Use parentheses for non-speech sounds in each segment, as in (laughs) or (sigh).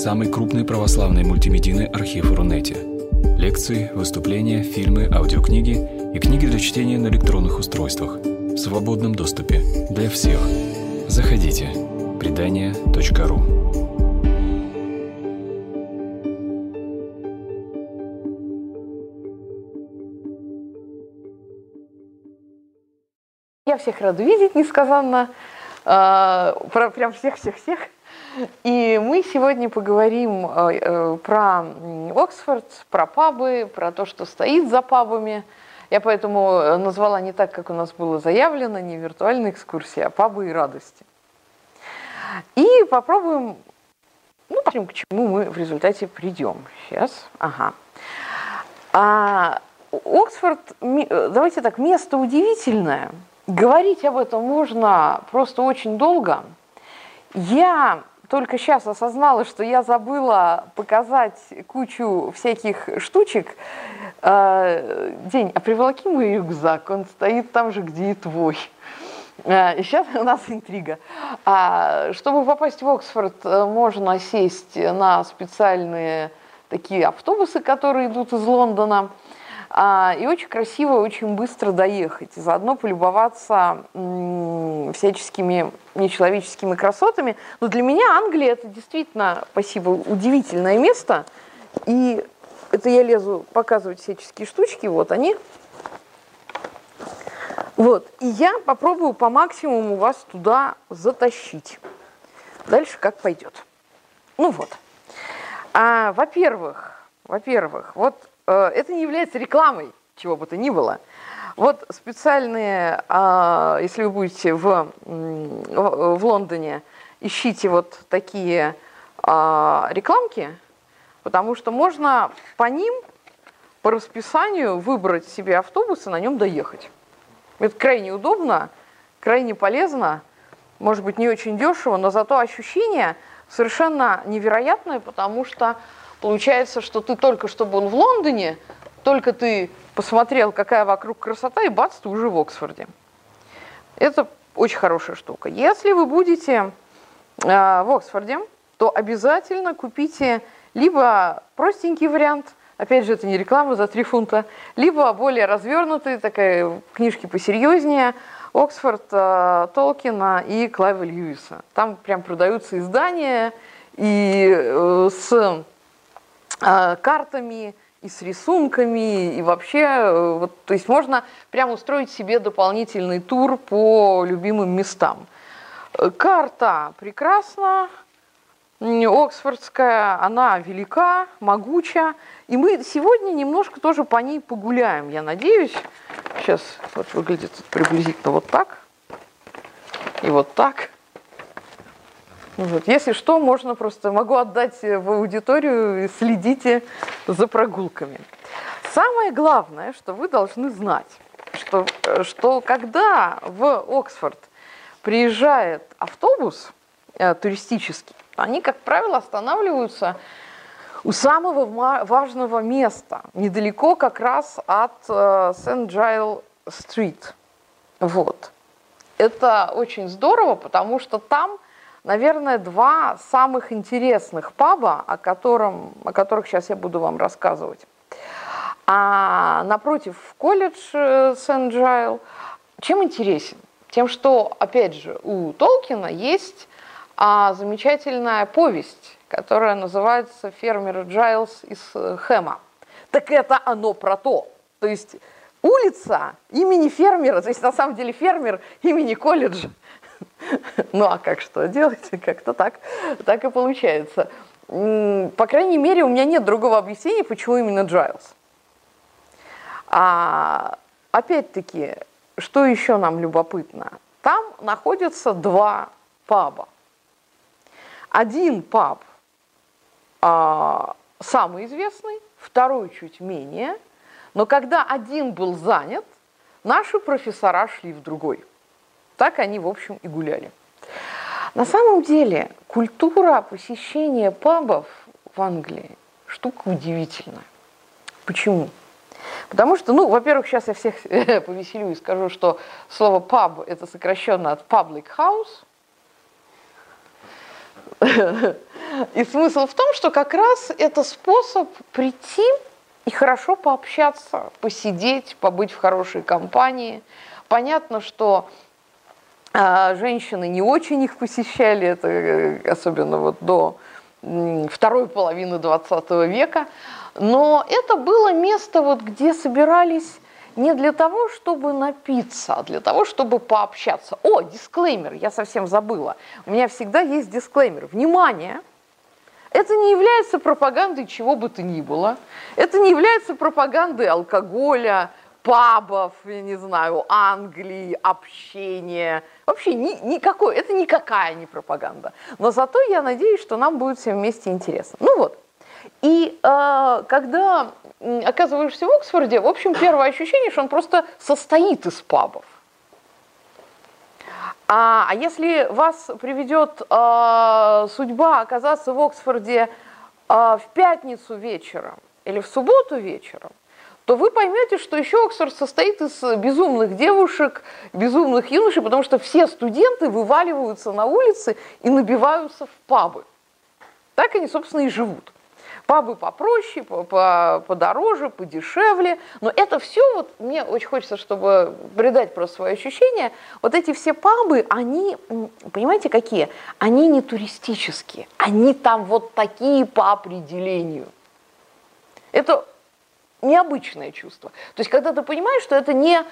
самый крупный православный мультимедийный архив Рунете. Лекции, выступления, фильмы, аудиокниги и книги для чтения на электронных устройствах в свободном доступе для всех. Заходите. Предания.ру Я всех рада видеть, несказанно. А, про, прям всех-всех-всех. И мы сегодня поговорим э, э, про Оксфорд, про пабы, про то, что стоит за пабами. Я поэтому назвала не так, как у нас было заявлено, не виртуальная экскурсия, а пабы и радости. И попробуем, ну, посмотрим, к чему мы в результате придем. Сейчас, ага. А, Оксфорд, давайте так, место удивительное. Говорить об этом можно просто очень долго. Я только сейчас осознала, что я забыла показать кучу всяких штучек. Э, день, а приволоки мой рюкзак, он стоит там же, где и твой. Э, и сейчас у нас интрига. А, чтобы попасть в Оксфорд, э, можно сесть на специальные такие автобусы, которые идут из Лондона. А, и очень красиво, очень быстро доехать, и заодно полюбоваться всяческими нечеловеческими красотами. Но для меня Англия это действительно, спасибо, удивительное место. И это я лезу показывать всяческие штучки, вот они. Вот, и я попробую по максимуму вас туда затащить. Дальше как пойдет. Ну вот. А, во-первых, во-первых, вот это не является рекламой чего бы то ни было. Вот специальные, а, если вы будете в, в Лондоне, ищите вот такие а, рекламки, потому что можно по ним, по расписанию выбрать себе автобус и на нем доехать. Это крайне удобно, крайне полезно, может быть, не очень дешево, но зато ощущение совершенно невероятное, потому что Получается, что ты только что был в Лондоне, только ты посмотрел, какая вокруг красота, и бац, ты уже в Оксфорде. Это очень хорошая штука. Если вы будете э, в Оксфорде, то обязательно купите либо простенький вариант, опять же, это не реклама за 3 фунта, либо более развернутый, такая книжки посерьезнее, Оксфорд э, Толкина и Клайва Льюиса. Там прям продаются издания и э, с картами, и с рисунками, и вообще, э, вот, то есть можно прямо устроить себе дополнительный тур по любимым местам. Э, карта прекрасна, Оксфордская, она велика, могуча, и мы сегодня немножко тоже по ней погуляем, я надеюсь. Сейчас вот выглядит приблизительно вот так и вот так. Вот. Если что, можно просто, могу отдать в аудиторию, и следите за прогулками. Самое главное, что вы должны знать, что, что когда в Оксфорд приезжает автобус э, туристический, они, как правило, останавливаются у самого важного места, недалеко как раз от э, Сент-Джайл-стрит. Вот. Это очень здорово, потому что там – наверное, два самых интересных паба, о, котором, о которых сейчас я буду вам рассказывать. А напротив колледж э, Сент-Джайл, чем интересен? Тем, что, опять же, у Толкина есть а, замечательная повесть, которая называется «Фермер Джайлз из э, Хэма». Так это оно про то. То есть улица имени фермера, то есть на самом деле фермер имени колледжа. (laughs) Ну а как что делать? (laughs) Как-то так, так и получается. По крайней мере, у меня нет другого объяснения, почему именно Джайлз. А, опять-таки, что еще нам любопытно? Там находятся два паба. Один паб а, самый известный, второй чуть менее, но когда один был занят, наши профессора шли в другой. Так они, в общем, и гуляли. На самом деле культура посещения пабов в Англии штука удивительная. Почему? Потому что, ну, во-первых, сейчас я всех (laughs) повеселю и скажу, что слово паб это сокращенно от public house. И смысл в том, что как раз это способ прийти и хорошо пообщаться, посидеть, побыть в хорошей компании. Понятно, что а, женщины не очень их посещали, это э, особенно вот до второй половины 20 века, но это было место, вот, где собирались не для того, чтобы напиться, а для того, чтобы пообщаться. О, дисклеймер, я совсем забыла. У меня всегда есть дисклеймер. Внимание! Это не является пропагандой чего бы то ни было. Это не является пропагандой алкоголя, пабов, я не знаю, Англии, общения. Вообще ни, никакой, это никакая не пропаганда. Но зато я надеюсь, что нам будет всем вместе интересно. Ну вот. И э, когда оказываешься в Оксфорде, в общем, первое ощущение, что он просто состоит из пабов. А, а если вас приведет э, судьба оказаться в Оксфорде э, в пятницу вечером или в субботу вечером, то вы поймете, что еще Оксфорд состоит из безумных девушек, безумных юношей, потому что все студенты вываливаются на улицы и набиваются в пабы. Так они, собственно, и живут. Пабы попроще, подороже, подешевле. Но это все, вот мне очень хочется, чтобы придать просто свои ощущения, вот эти все пабы, они, понимаете, какие? Они не туристические, они там вот такие по определению. Это необычное чувство. То есть, когда ты понимаешь, что это не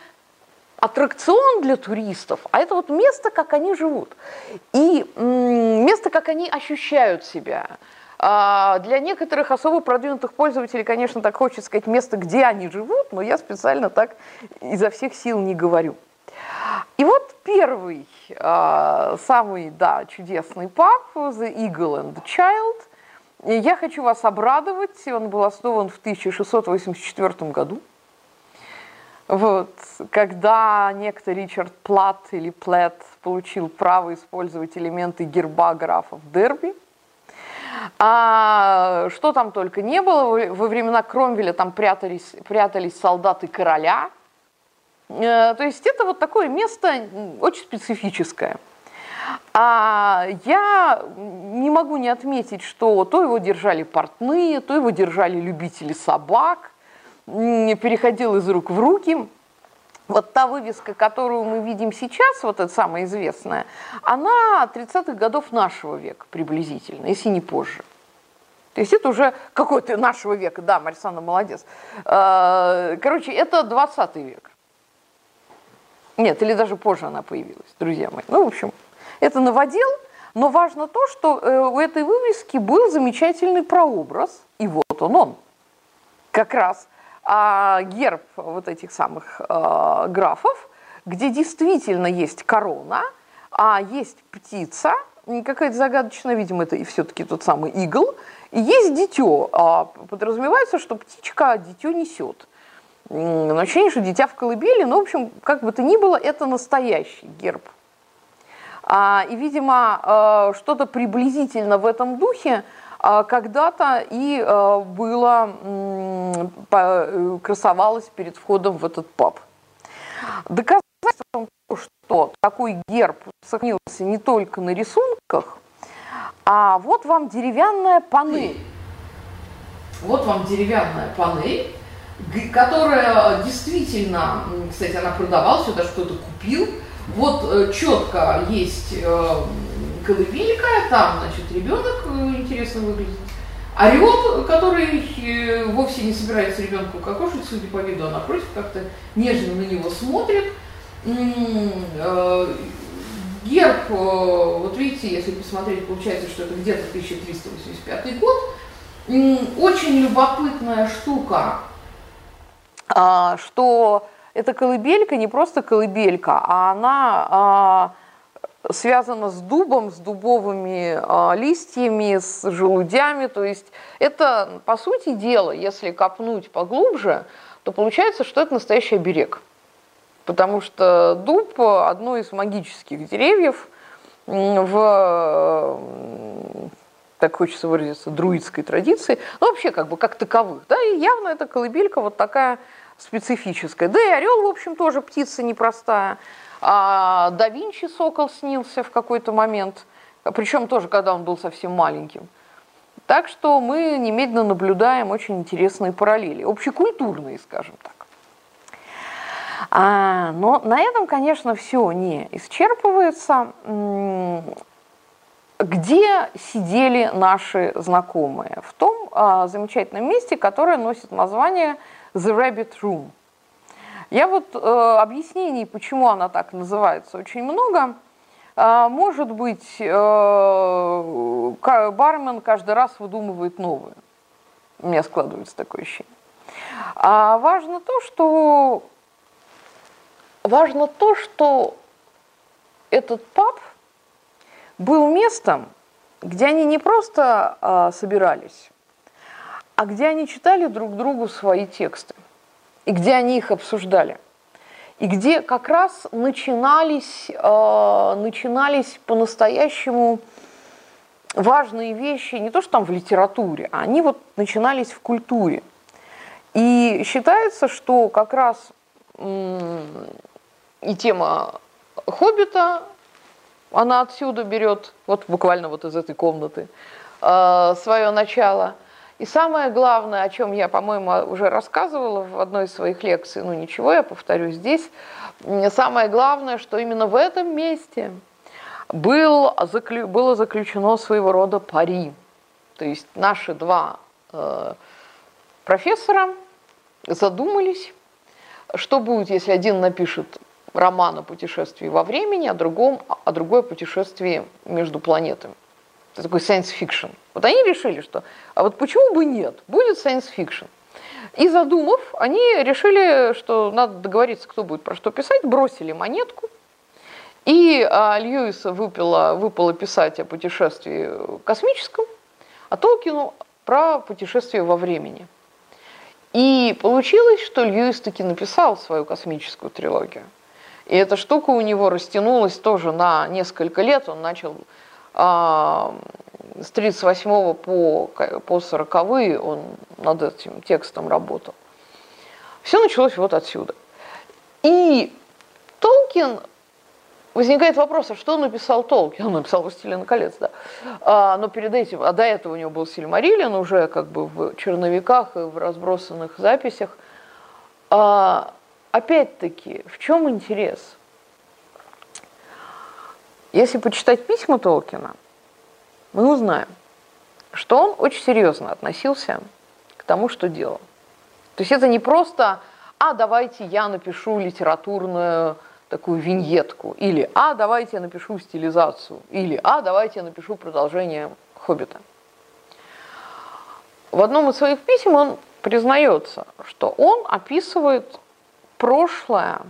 аттракцион для туристов, а это вот место, как они живут. И место, как они ощущают себя. А, для некоторых особо продвинутых пользователей, конечно, так хочется сказать место, где они живут, но я специально так изо всех сил не говорю. И вот первый, а, самый, да, чудесный паб, The Eagle and the Child. Я хочу вас обрадовать, он был основан в 1684 году. Вот, когда некто Ричард Плат или Плет получил право использовать элементы герба графов Дерби – а, что там только не было, во времена Кромвеля там прятались, прятались солдаты короля. А, то есть это вот такое место очень специфическое. А я не могу не отметить, что то его держали портные, то его держали любители собак, переходил из рук в руки. Вот та вывеска, которую мы видим сейчас, вот эта самая известная, она 30-х годов нашего века приблизительно, если не позже. То есть это уже какой-то нашего века, да, Марисана молодец. А, короче, это 20 век. Нет, или даже позже она появилась, друзья мои. Ну, в общем, это новодел, но важно то, что э, у этой вывески был замечательный прообраз, и вот он он. Как раз а герб вот этих самых э, графов, где действительно есть корона, а есть птица, какая-то загадочная, видимо, это и все-таки тот самый игл, и есть дитё. А подразумевается, что птичка дитё несет. Но ощущение, что дитя в колыбели, но, в общем, как бы то ни было, это настоящий герб. А, и, видимо, э, что-то приблизительно в этом духе а когда-то и было, э, красовалось перед входом в этот паб. Доказательством того, что такой герб сохранился не только на рисунках, а вот вам деревянная панель. Вот вам деревянная панель, которая действительно, кстати, она продавалась, сюда что-то купил. Вот э, четко есть колыбелька, там, значит, ребенок э, интересно выглядит. Орел, который э, вовсе не собирается ребенку кокошить, судя по виду, а напротив как-то нежно на него смотрит. Э, герб, вот видите, если посмотреть, получается, что это где-то 1385 год. Очень любопытная штука, а, что эта колыбелька не просто колыбелька, а она а, связано с дубом, с дубовыми э, листьями, с желудями. То есть это, по сути дела, если копнуть поглубже, то получается, что это настоящий оберег. Потому что дуб – одно из магических деревьев в, так хочется выразиться, друидской традиции, ну вообще как бы как таковых. Да, и явно эта колыбелька вот такая специфическая. Да и орел, в общем, тоже птица непростая. А да Винчи сокол снился в какой-то момент, причем тоже, когда он был совсем маленьким. Так что мы немедленно наблюдаем очень интересные параллели, общекультурные, скажем так. А, но на этом, конечно, все не исчерпывается. Где сидели наши знакомые? В том а, замечательном месте, которое носит название The Rabbit Room. Я вот э, объяснений, почему она так называется, очень много. А, может быть, э, бармен каждый раз выдумывает новые. У меня складывается такое ощущение. А важно то, что важно то, что этот паб был местом, где они не просто а, собирались, а где они читали друг другу свои тексты, и где они их обсуждали, и где как раз начинались, а, начинались по-настоящему важные вещи, не то что там в литературе, а они вот начинались в культуре. И считается, что как раз и тема «Хоббита», она отсюда берет, вот буквально вот из этой комнаты, э, свое начало. И самое главное, о чем я, по-моему, уже рассказывала в одной из своих лекций, ну ничего, я повторю здесь, самое главное, что именно в этом месте был, было заключено своего рода пари. То есть наши два э, профессора задумались, что будет, если один напишет роман о путешествии во времени, а, другом, а другое путешествие между планетами. Такой science fiction. Вот они решили, что, а вот почему бы нет, будет science fiction. И задумав, они решили, что надо договориться, кто будет про что писать, бросили монетку, и а, Льюиса выпало, выпало писать о путешествии космическом, а Толкину про путешествие во времени. И получилось, что Льюис таки написал свою космическую трилогию. И эта штука у него растянулась тоже на несколько лет. Он начал с 38 по, по 40 он над этим текстом работал. Все началось вот отсюда. И Толкин, возникает вопрос, а что написал Толкин? Он написал «Властелина колец», да. А, но перед этим, а до этого у него был Сильмариллин уже как бы в черновиках и в разбросанных записях. А, опять-таки, в чем интерес? Если почитать письма Толкина, мы узнаем, что он очень серьезно относился к тому, что делал. То есть это не просто «а, давайте я напишу литературную такую виньетку», или «а, давайте я напишу стилизацию», или «а, давайте я напишу продолжение «Хоббита». В одном из своих писем он признается, что он описывает прошлое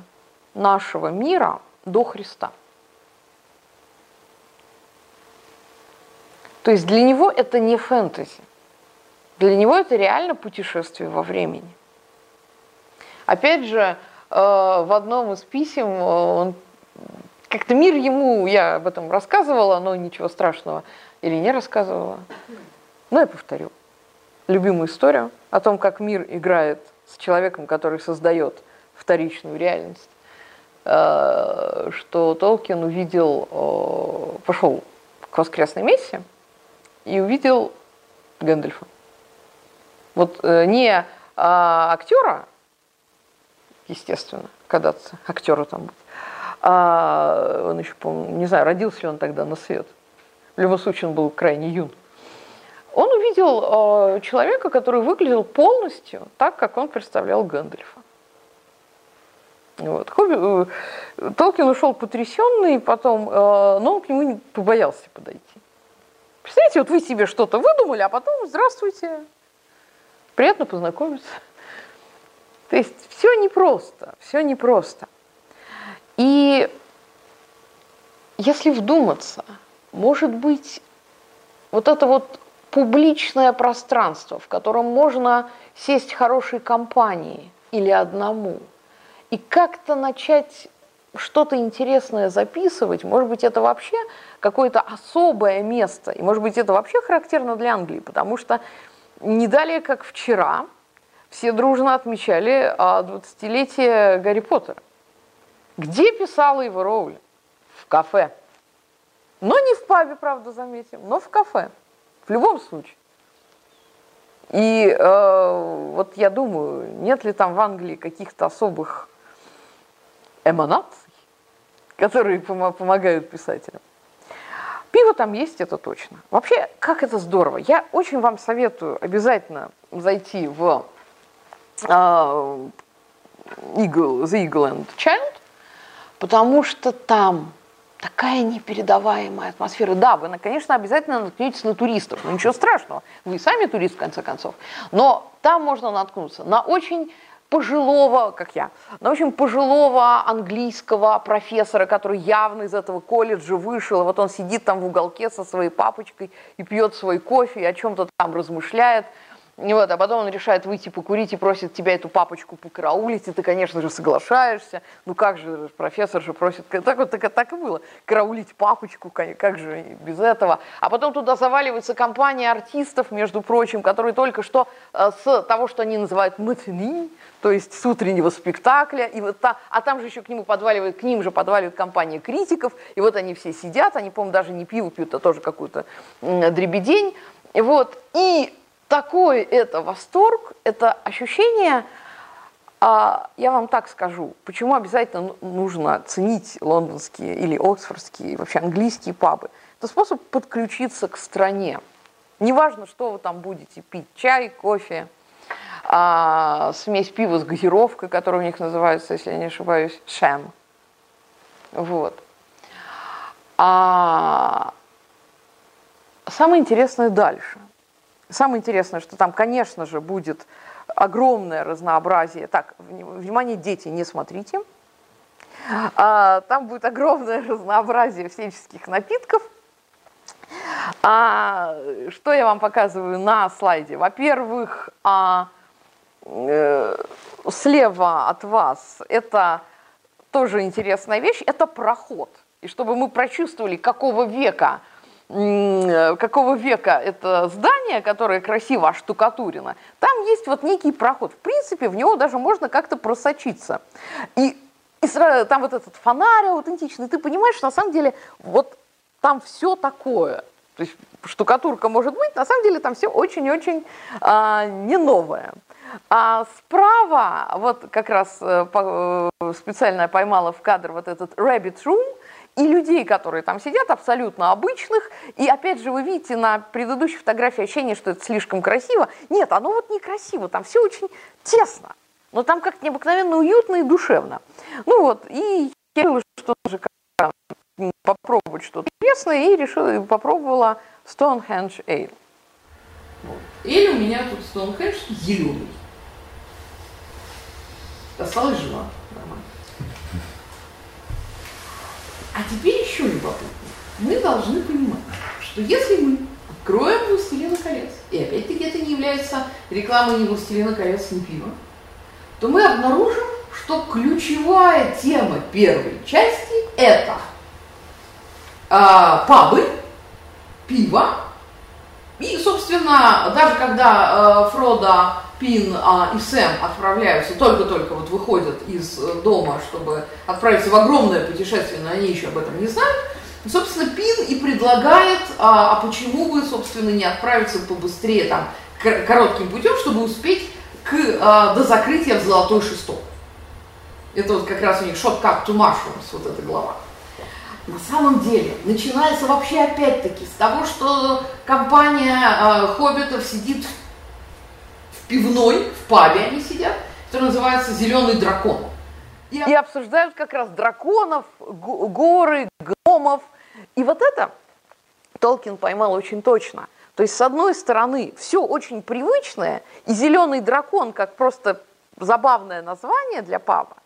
нашего мира до Христа. То есть для него это не фэнтези. Для него это реально путешествие во времени. Опять же, э, в одном из писем э, он как-то мир ему, я об этом рассказывала, но ничего страшного, или не рассказывала. Но я повторю. Любимую историю о том, как мир играет с человеком, который создает вторичную реальность, э, что Толкин увидел, пошел к воскресной мессе и увидел Гэндальфа. Вот э, не а, актера, естественно, когда-то актера там будет, а он еще, по не знаю, родился ли он тогда на свет. В любом случае он был крайне юн. Он увидел э, человека, который выглядел полностью так, как он представлял Гэндальфа. Вот. Хобби, э, Толкин ушел потрясенный, потом, э, но он к нему побоялся подойти. Представляете, вот вы себе что-то выдумали, а потом здравствуйте, приятно познакомиться. То есть все непросто, все непросто. И если вдуматься, может быть, вот это вот публичное пространство, в котором можно сесть хорошей компанией или одному – и как-то начать что-то интересное записывать, может быть, это вообще какое-то особое место, и может быть, это вообще характерно для Англии, потому что не далее, как вчера, все дружно отмечали 20-летие Гарри Поттера. Где писала его Роули? В кафе. Но не в пабе, правда, заметим, но в кафе. В любом случае. И э, вот я думаю, нет ли там в Англии каких-то особых эманаций, которые пом- помогают писателям. Пиво там есть, это точно. Вообще, как это здорово. Я очень вам советую обязательно зайти в uh, Eagle, The Eagle and Child, потому что там такая непередаваемая атмосфера. Да, вы, конечно, обязательно наткнетесь на туристов, но ничего страшного, вы сами турист, в конце концов. Но там можно наткнуться на очень пожилого, как я, на очень пожилого английского профессора, который явно из этого колледжа вышел, вот он сидит там в уголке со своей папочкой и пьет свой кофе, и о чем-то там размышляет – вот, а потом он решает выйти покурить и просит тебя эту папочку покараулить, и ты, конечно же, соглашаешься. Ну как же, профессор же просит, так вот так, так и было, караулить папочку, как же без этого. А потом туда заваливается компания артистов, между прочим, которые только что э, с того, что они называют матини, то есть с утреннего спектакля, и вот та, а там же еще к нему подваливает, к ним же подваливает компания критиков, и вот они все сидят, они, по-моему, даже не пиво пьют, а тоже какую-то дребедень, вот, и такой это восторг, это ощущение, а, я вам так скажу, почему обязательно нужно ценить лондонские или оксфордские, вообще английские пабы. Это способ подключиться к стране. Неважно, что вы там будете пить, чай, кофе, а, смесь пива с газировкой, которая у них называется, если я не ошибаюсь, шэм. Вот. А самое интересное дальше. Самое интересное, что там, конечно же, будет огромное разнообразие. Так, внимание, дети, не смотрите. А, там будет огромное разнообразие всяческих напитков. А, что я вам показываю на слайде? Во-первых, а, э, слева от вас это тоже интересная вещь, это проход. И чтобы мы прочувствовали, какого века какого века это здание, которое красиво оштукатурено, там есть вот некий проход. В принципе, в него даже можно как-то просочиться. И, и сразу, там вот этот фонарь аутентичный, ты понимаешь, что на самом деле вот там все такое. То есть штукатурка может быть, на самом деле там все очень-очень а, не новое. А справа, вот как раз э, э, специально поймала в кадр вот этот rabbit room, и людей, которые там сидят, абсолютно обычных. И опять же, вы видите на предыдущей фотографии ощущение, что это слишком красиво. Нет, оно вот некрасиво, там все очень тесно. Но там как-то необыкновенно уютно и душевно. Ну вот, и я решила, что тоже попробовать что-то интересное, и решила, попробовала Stonehenge Ale. Или у меня тут Stonehenge зеленый. Осталось жива. А теперь еще любопытно. Мы должны понимать, что если мы откроем «Властелина колец», и опять-таки это не является рекламой ни «Властелина колец», ни пива, то мы обнаружим, что ключевая тема первой части – это э, пабы, пиво, и, собственно, даже когда э, Фродо Пин а, и Сэм отправляются, только-только вот выходят из э, дома, чтобы отправиться в огромное путешествие, но они еще об этом не знают. И, собственно, Пин и предлагает, а, а почему бы, собственно, не отправиться побыстрее там коротким путем, чтобы успеть к, а, до закрытия в Золотой Шесток. Это вот как раз у них shortcut to mushrooms, вот эта глава. На самом деле, начинается вообще опять-таки с того, что компания э, хоббитов сидит в пивной, в пабе они сидят, который называется «Зеленый дракон». И, и обсуждают как раз драконов, горы, гномов. И вот это Толкин поймал очень точно. То есть, с одной стороны, все очень привычное, и «Зеленый дракон» как просто забавное название для паба,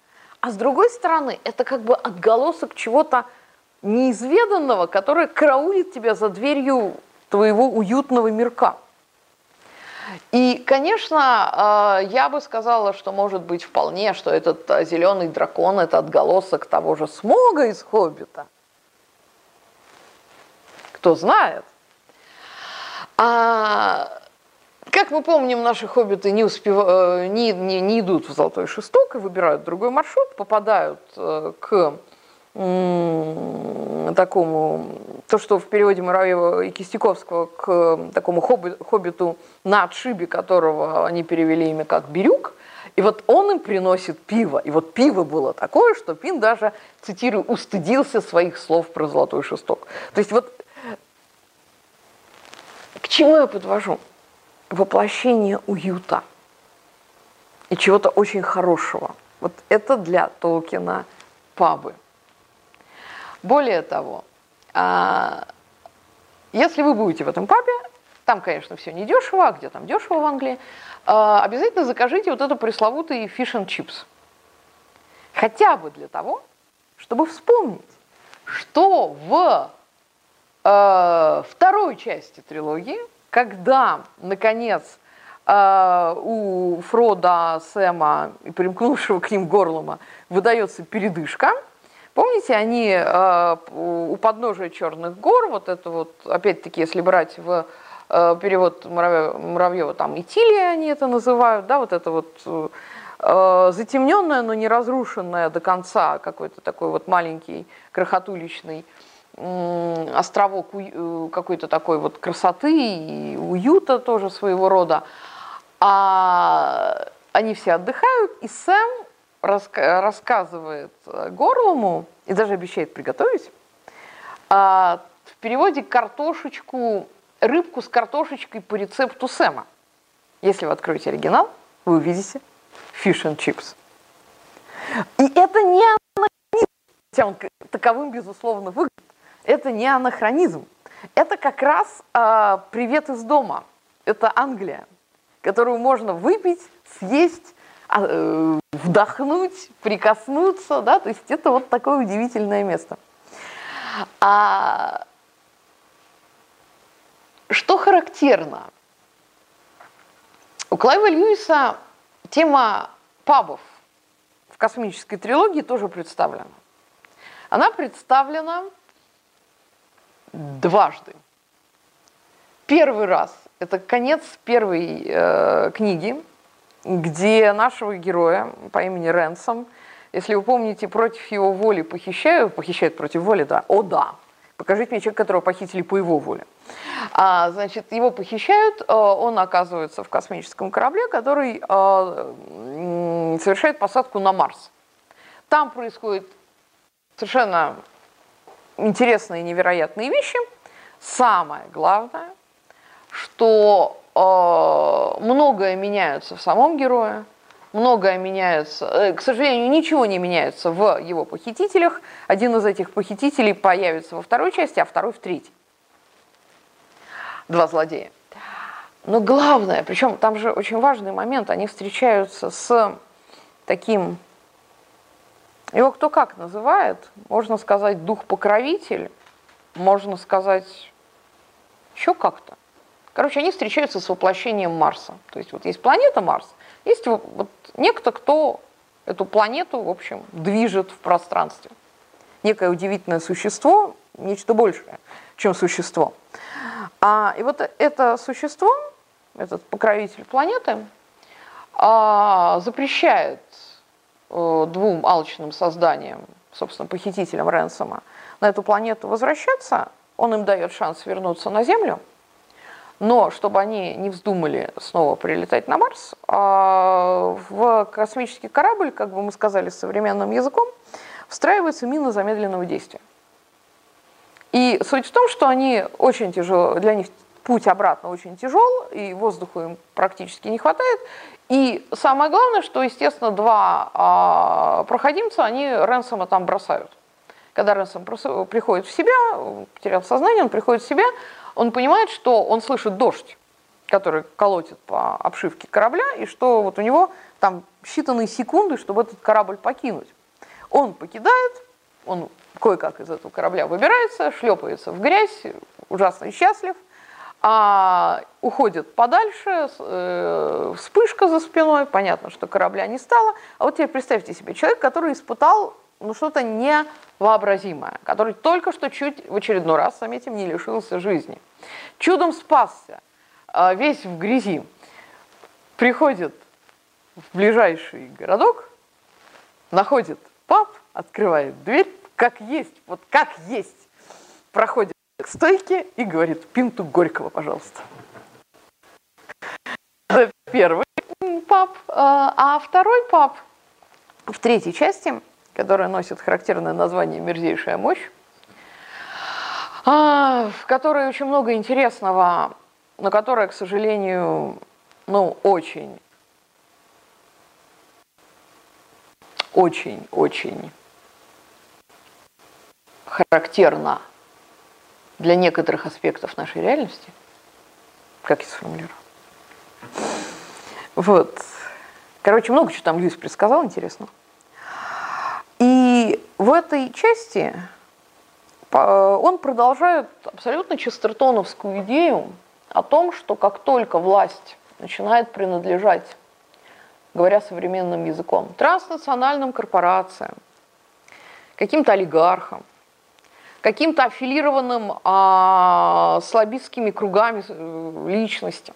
а с другой стороны, это как бы отголосок чего-то неизведанного, которое караулит тебя за дверью твоего уютного мирка. И, конечно, э, я бы сказала, что может быть вполне, что этот э, зеленый дракон – это отголосок того же смога из «Хоббита». Кто знает. А, как мы помним, наши хоббиты не, успев... Э, не, не, не идут в Золотой Шесток и выбирают другой маршрут, попадают к такому то, что в переводе Муравьева и Кистяковского к такому хоббиту на отшибе, которого они перевели имя как Бирюк, и вот он им приносит пиво. И вот пиво было такое, что Пин даже, цитирую, устыдился своих слов про золотой шесток. То есть вот к чему я подвожу? Воплощение уюта и чего-то очень хорошего. Вот это для Толкина пабы. Более того, а, если вы будете в этом пабе, там, конечно, все не дешево, а где там дешево в Англии, а, обязательно закажите вот это пресловутый fish and chips. Хотя бы для того, чтобы вспомнить, что в э, второй части трилогии, когда, наконец, э, у Фрода, Сэма и примкнувшего к ним Горлома выдается передышка, помните, они э, у подножия Черных гор, вот это вот, опять-таки, если брать в перевод Муравьева, Муравьева там Итилия они это называют, да, вот это вот э, затемненное, но не разрушенное до конца какой-то такой вот маленький крохотуличный островок э, какой-то такой вот красоты и уюта тоже своего рода. А они все отдыхают, и Сэм рассказывает Горлому и даже обещает приготовить а, в переводе картошечку рыбку с картошечкой по рецепту Сэма. Если вы откроете оригинал, вы увидите fish and chips. И это не анахронизм, хотя он таковым, безусловно, выглядит. Это не анахронизм. Это как раз э, привет из дома. Это Англия, которую можно выпить, съесть, э, вдохнуть, прикоснуться, да, то есть это вот такое удивительное место. А что характерно? У Клайва Льюиса тема пабов в космической трилогии тоже представлена. Она представлена дважды. Первый раз – это конец первой э, книги, где нашего героя по имени Ренсом, если вы помните, против его воли похищают, похищают против воли, да, о да, покажите мне человека, которого похитили по его воле. А, значит, его похищают, э, он оказывается в космическом корабле, который э, совершает посадку на Марс. Там происходят совершенно интересные, невероятные вещи. Самое главное, что э, многое меняется в самом герое, многое меняется. К сожалению, ничего не меняется в его похитителях. Один из этих похитителей появится во второй части, а второй в третьей два злодея. Но главное, причем там же очень важный момент, они встречаются с таким, его кто как называет, можно сказать дух-покровитель, можно сказать еще как-то. Короче, они встречаются с воплощением Марса. То есть вот есть планета Марс, есть вот, некто, кто эту планету, в общем, движет в пространстве. Некое удивительное существо, нечто большее, чем существо. А, и вот это существо, этот покровитель планеты, а, запрещает а, двум алчным созданиям, собственно, похитителям Ренсома, на эту планету возвращаться. Он им дает шанс вернуться на Землю, но чтобы они не вздумали снова прилетать на Марс, а, в космический корабль, как бы мы сказали современным языком, встраивается мина замедленного действия. И суть в том, что они очень тяжело, для них путь обратно очень тяжел, и воздуху им практически не хватает. И самое главное, что, естественно, два а, проходимца, они Ренсома там бросают. Когда Ренсом приходит в себя, потерял сознание, он приходит в себя, он понимает, что он слышит дождь, который колотит по обшивке корабля, и что вот у него там считанные секунды, чтобы этот корабль покинуть. Он покидает, он кое-как из этого корабля выбирается, шлепается в грязь, ужасно счастлив, а уходит подальше, э, вспышка за спиной, понятно, что корабля не стало. А вот теперь представьте себе человек, который испытал ну, что-то невообразимое, который только что чуть в очередной раз, заметим, не лишился жизни. Чудом спасся, э, весь в грязи, приходит в ближайший городок, находит паб, открывает дверь, как есть, вот как есть, проходит к стойке и говорит, пинту Горького, пожалуйста. первый паб. А второй паб в третьей части, которая носит характерное название «Мерзейшая мощь», а, в которой очень много интересного, но которая, к сожалению, ну, очень, очень, очень характерна для некоторых аспектов нашей реальности, как я сформулирую. Вот. Короче, много чего там Льюис предсказал, интересно. В этой части он продолжает абсолютно честертоновскую идею о том, что как только власть начинает принадлежать, говоря современным языком, транснациональным корпорациям, каким-то олигархам, каким-то аффилированным а, слабистскими кругами э, личностям.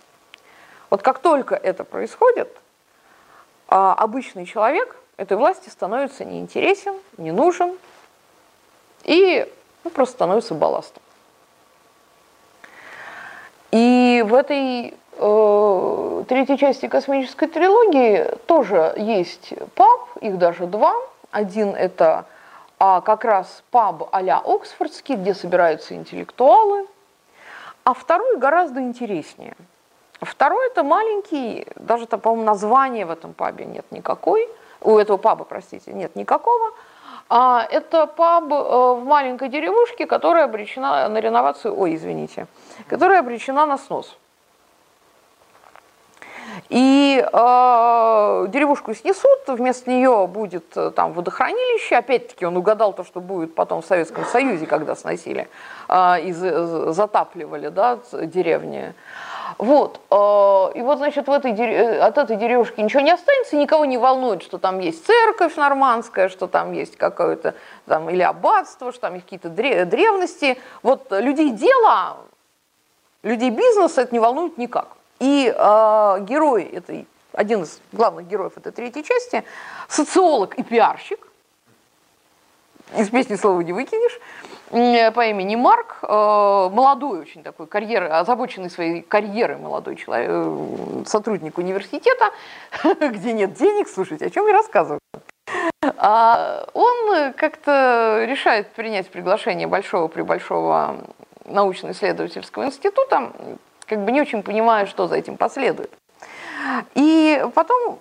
Вот как только это происходит, а, обычный человек этой власти становится неинтересен, не нужен и ну, просто становится балластом. И в этой э, третьей части космической трилогии тоже есть паб, их даже два. Один это а, как раз паб а-ля Оксфордский, где собираются интеллектуалы, а второй гораздо интереснее. Второй это маленький, даже, по-моему, названия в этом пабе нет никакой, у этого паба, простите, нет никакого, а это паб э, в маленькой деревушке, которая обречена на реновацию, ой, извините, которая обречена на снос. И э, деревушку снесут, вместо нее будет э, там водохранилище. Опять-таки он угадал то, что будет потом в Советском Союзе, когда сносили э, и затапливали да, деревни. Вот. Э, и вот, значит, в этой, э, от этой деревушки ничего не останется, никого не волнует, что там есть церковь нормандская, что там есть какое-то там или аббатство, что там есть какие-то древности. Вот людей дела, людей бизнеса это не волнует никак. И э, герой этой, один из главных героев этой третьей части, социолог и пиарщик, из песни слова не выкинешь, по имени Марк, э, молодой очень такой, карьер, озабоченный своей карьерой молодой человек, э, сотрудник университета, (laughs) где нет денег, слушайте, о чем я рассказываю. А он как-то решает принять приглашение большого при большого научно-исследовательского института, как бы не очень понимая, что за этим последует. И потом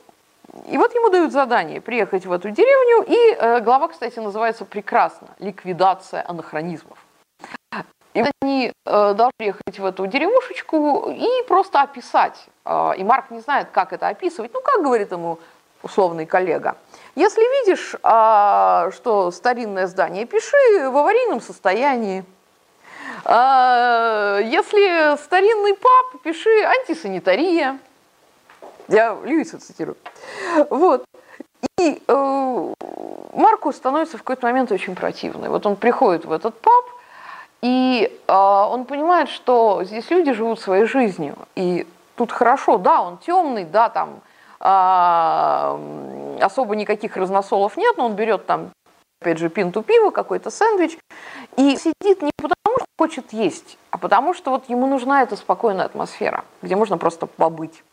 и вот ему дают задание приехать в эту деревню, и э, глава, кстати, называется прекрасно «Ликвидация анахронизмов». И они э, должны приехать в эту деревушечку и просто описать. Э, и Марк не знает, как это описывать. Ну, как говорит ему условный коллега. Если видишь, э, что старинное здание, пиши в аварийном состоянии. Э, если старинный паб, пиши антисанитария. Я Льюиса цитирую. Вот. И э, Марку становится в какой-то момент очень противный. Вот он приходит в этот паб, и э, он понимает, что здесь люди живут своей жизнью. И тут хорошо, да, он темный, да, там э, особо никаких разносолов нет, но он берет там, опять же, пинту пива, какой-то сэндвич, и сидит не потому, что хочет есть, а потому что вот ему нужна эта спокойная атмосфера, где можно просто побыть.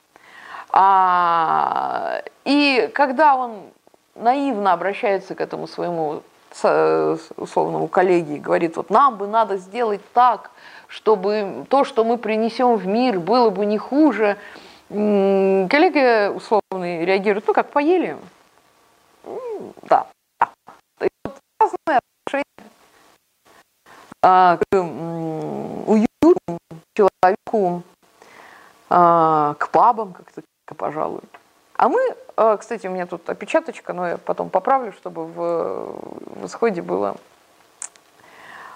А, и когда он наивно обращается к этому своему условному коллеге и говорит, вот нам бы надо сделать так, чтобы то, что мы принесем в мир, было бы не хуже, коллега условный реагирует, ну как, поели? Да. да. Вот разные отношения а, к уюту человеку, а, к пабам, как-то пожалуй. А мы, э, кстати, у меня тут опечаточка, но я потом поправлю, чтобы в, в исходе было,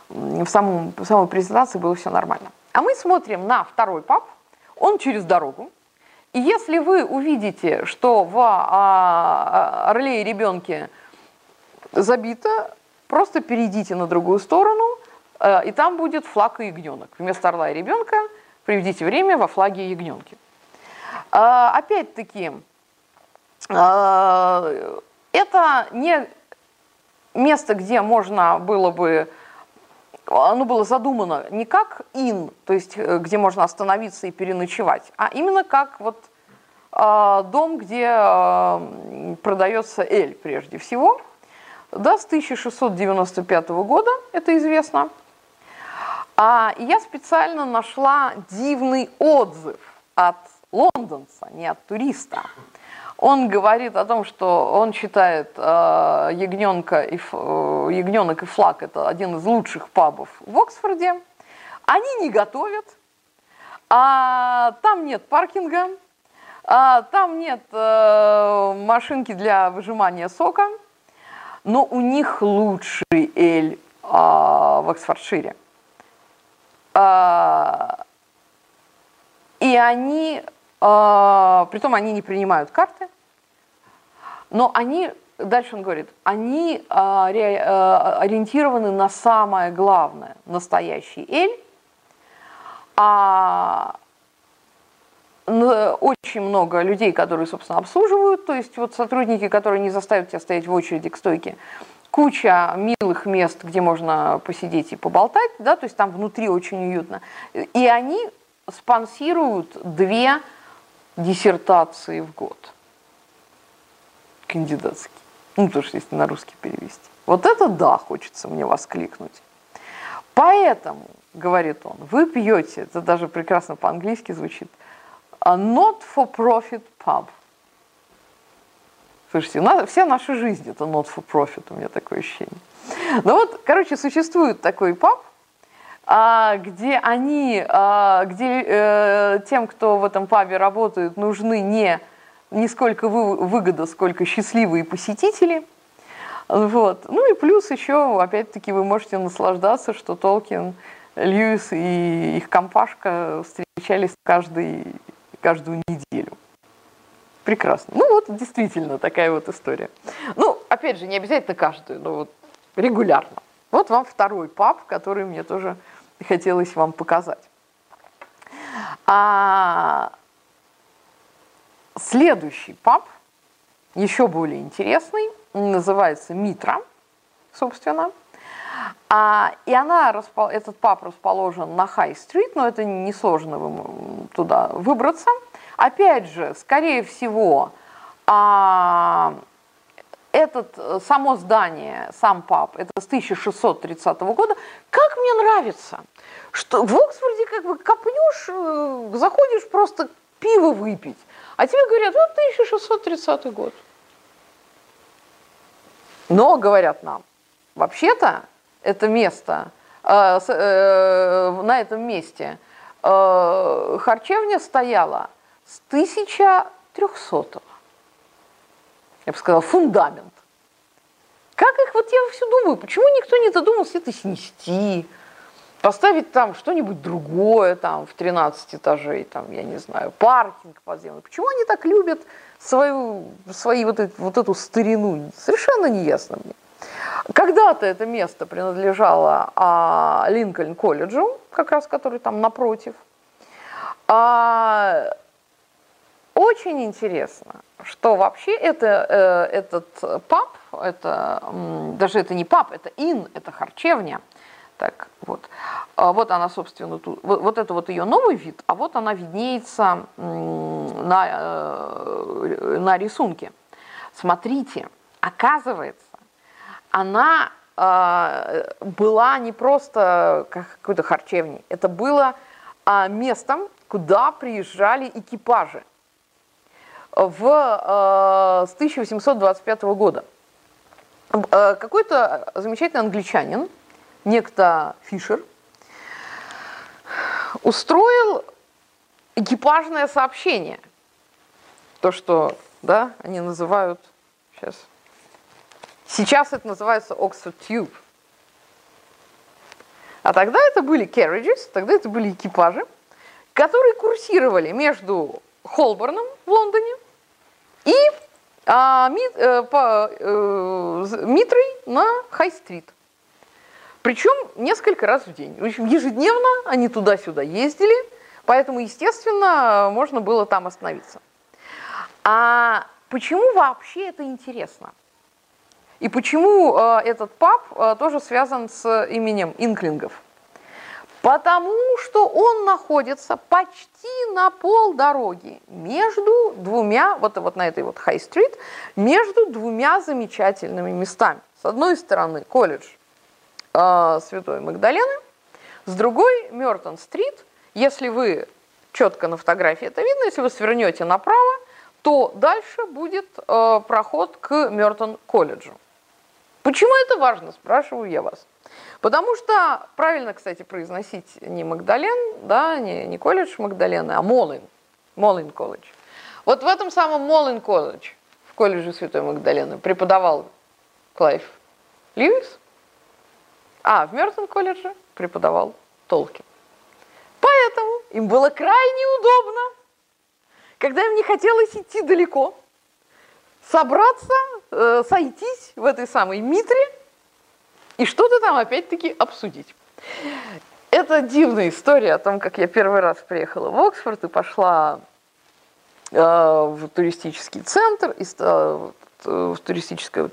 в, самом, в самой презентации было все нормально. А мы смотрим на второй паб, он через дорогу. И если вы увидите, что в а, а, орле и ребенке забито, просто перейдите на другую сторону, э, и там будет флаг и ягненок. Вместо орла и ребенка приведите время во флаге и ягненке. А, опять-таки, а, это не место, где можно было бы оно было задумано не как ин, то есть э, где можно остановиться и переночевать, а именно как вот э, дом, где продается эль прежде всего. Да, с 1695 года, это известно. А я специально нашла дивный отзыв от лондонца, не от туриста. Он говорит о том, что он считает э, ягненка и, э, ягненок и флаг это один из лучших пабов в Оксфорде. Они не готовят, а там нет паркинга, а там нет э, машинки для выжимания сока, но у них лучший эль э, в Оксфордшире. Э, и они притом они не принимают карты, но они, дальше он говорит, они а, а, ориентированы на самое главное, настоящий эль, а очень много людей, которые, собственно, обслуживают, то есть вот сотрудники, которые не заставят тебя стоять в очереди к стойке, куча милых мест, где можно посидеть и поболтать, да, то есть там внутри очень уютно. И они спонсируют две диссертации в год. Кандидатский. Ну, тоже если на русский перевести. Вот это да, хочется мне воскликнуть. Поэтому, говорит он, вы пьете, это даже прекрасно по-английски звучит, a not for profit pub. Слушайте, на, вся наша жизнь это not for profit, у меня такое ощущение. Ну вот, короче, существует такой паб, где они, а, где э, тем, кто в этом пабе работает, нужны не, не сколько выгода, сколько счастливые посетители. Вот. Ну и плюс еще, опять-таки, вы можете наслаждаться, что Толкин, Льюис и их компашка встречались каждый, каждую неделю. Прекрасно. Ну вот, действительно, такая вот история. Ну, опять же, не обязательно каждую, но вот регулярно. Вот вам второй паб, который мне тоже хотелось вам показать. А следующий паб, еще более интересный, называется Митра, собственно. А, и она, этот паб расположен на Хай-стрит, но это несложно туда выбраться. Опять же, скорее всего, а, этот, э, само здание, сам паб, это с 1630 года, как мне нравится, что в Оксфорде как бы копнешь, э, заходишь просто пиво выпить, а тебе говорят, вот 1630 год. Но, говорят нам, вообще-то это место, э, э, на этом месте э, харчевня стояла с 1300 -го я бы сказала, фундамент. Как их, вот я все думаю, почему никто не додумался это снести, поставить там что-нибудь другое, там, в 13 этажей, там, я не знаю, паркинг подземный. Почему они так любят свою, свои вот, эти, вот эту старину? Совершенно неясно мне. Когда-то это место принадлежало а, Линкольн колледжу, как раз который там напротив. А, очень интересно, что вообще это, э, этот паб, это, даже это не паб, это ин, это харчевня. Так, вот. А вот она, собственно, тут, вот, вот это вот ее новый вид, а вот она виднеется на, э, на рисунке. Смотрите, оказывается, она э, была не просто какой-то харчевней, это было а, местом, куда приезжали экипажи в, э, с 1825 года. Э, какой-то замечательный англичанин, некто Фишер, устроил экипажное сообщение. То, что да, они называют сейчас. Сейчас это называется Oxford Tube. А тогда это были carriages, тогда это были экипажи, которые курсировали между Холборном в Лондоне и а, ми, э, по, э, Митрой на Хай-стрит. Причем несколько раз в день. В общем, ежедневно они туда-сюда ездили, поэтому, естественно, можно было там остановиться. А почему вообще это интересно? И почему э, этот паб э, тоже связан с именем Инклингов? Потому что он находится почти на полдороги между двумя, вот, вот на этой вот Хай-стрит, между двумя замечательными местами. С одной стороны колледж э, Святой Магдалены, с другой Мертон-стрит. Если вы четко на фотографии это видно, если вы свернете направо, то дальше будет э, проход к Мертон-колледжу. Почему это важно, спрашиваю я вас. Потому что правильно, кстати, произносить не Магдален, да, не, не колледж Магдалены, а Модлин. Модлин колледж. Вот в этом самом Модлин колледж, в колледже Святой Магдалены, преподавал Клайв Льюис, а в Мертон колледже преподавал Толкин. Поэтому им было крайне удобно, когда им не хотелось идти далеко, собраться, э, сойтись в этой самой Митре и что-то там опять-таки обсудить. Это дивная история о том, как я первый раз приехала в Оксфорд и пошла э, в туристический центр, и, э, в туристическую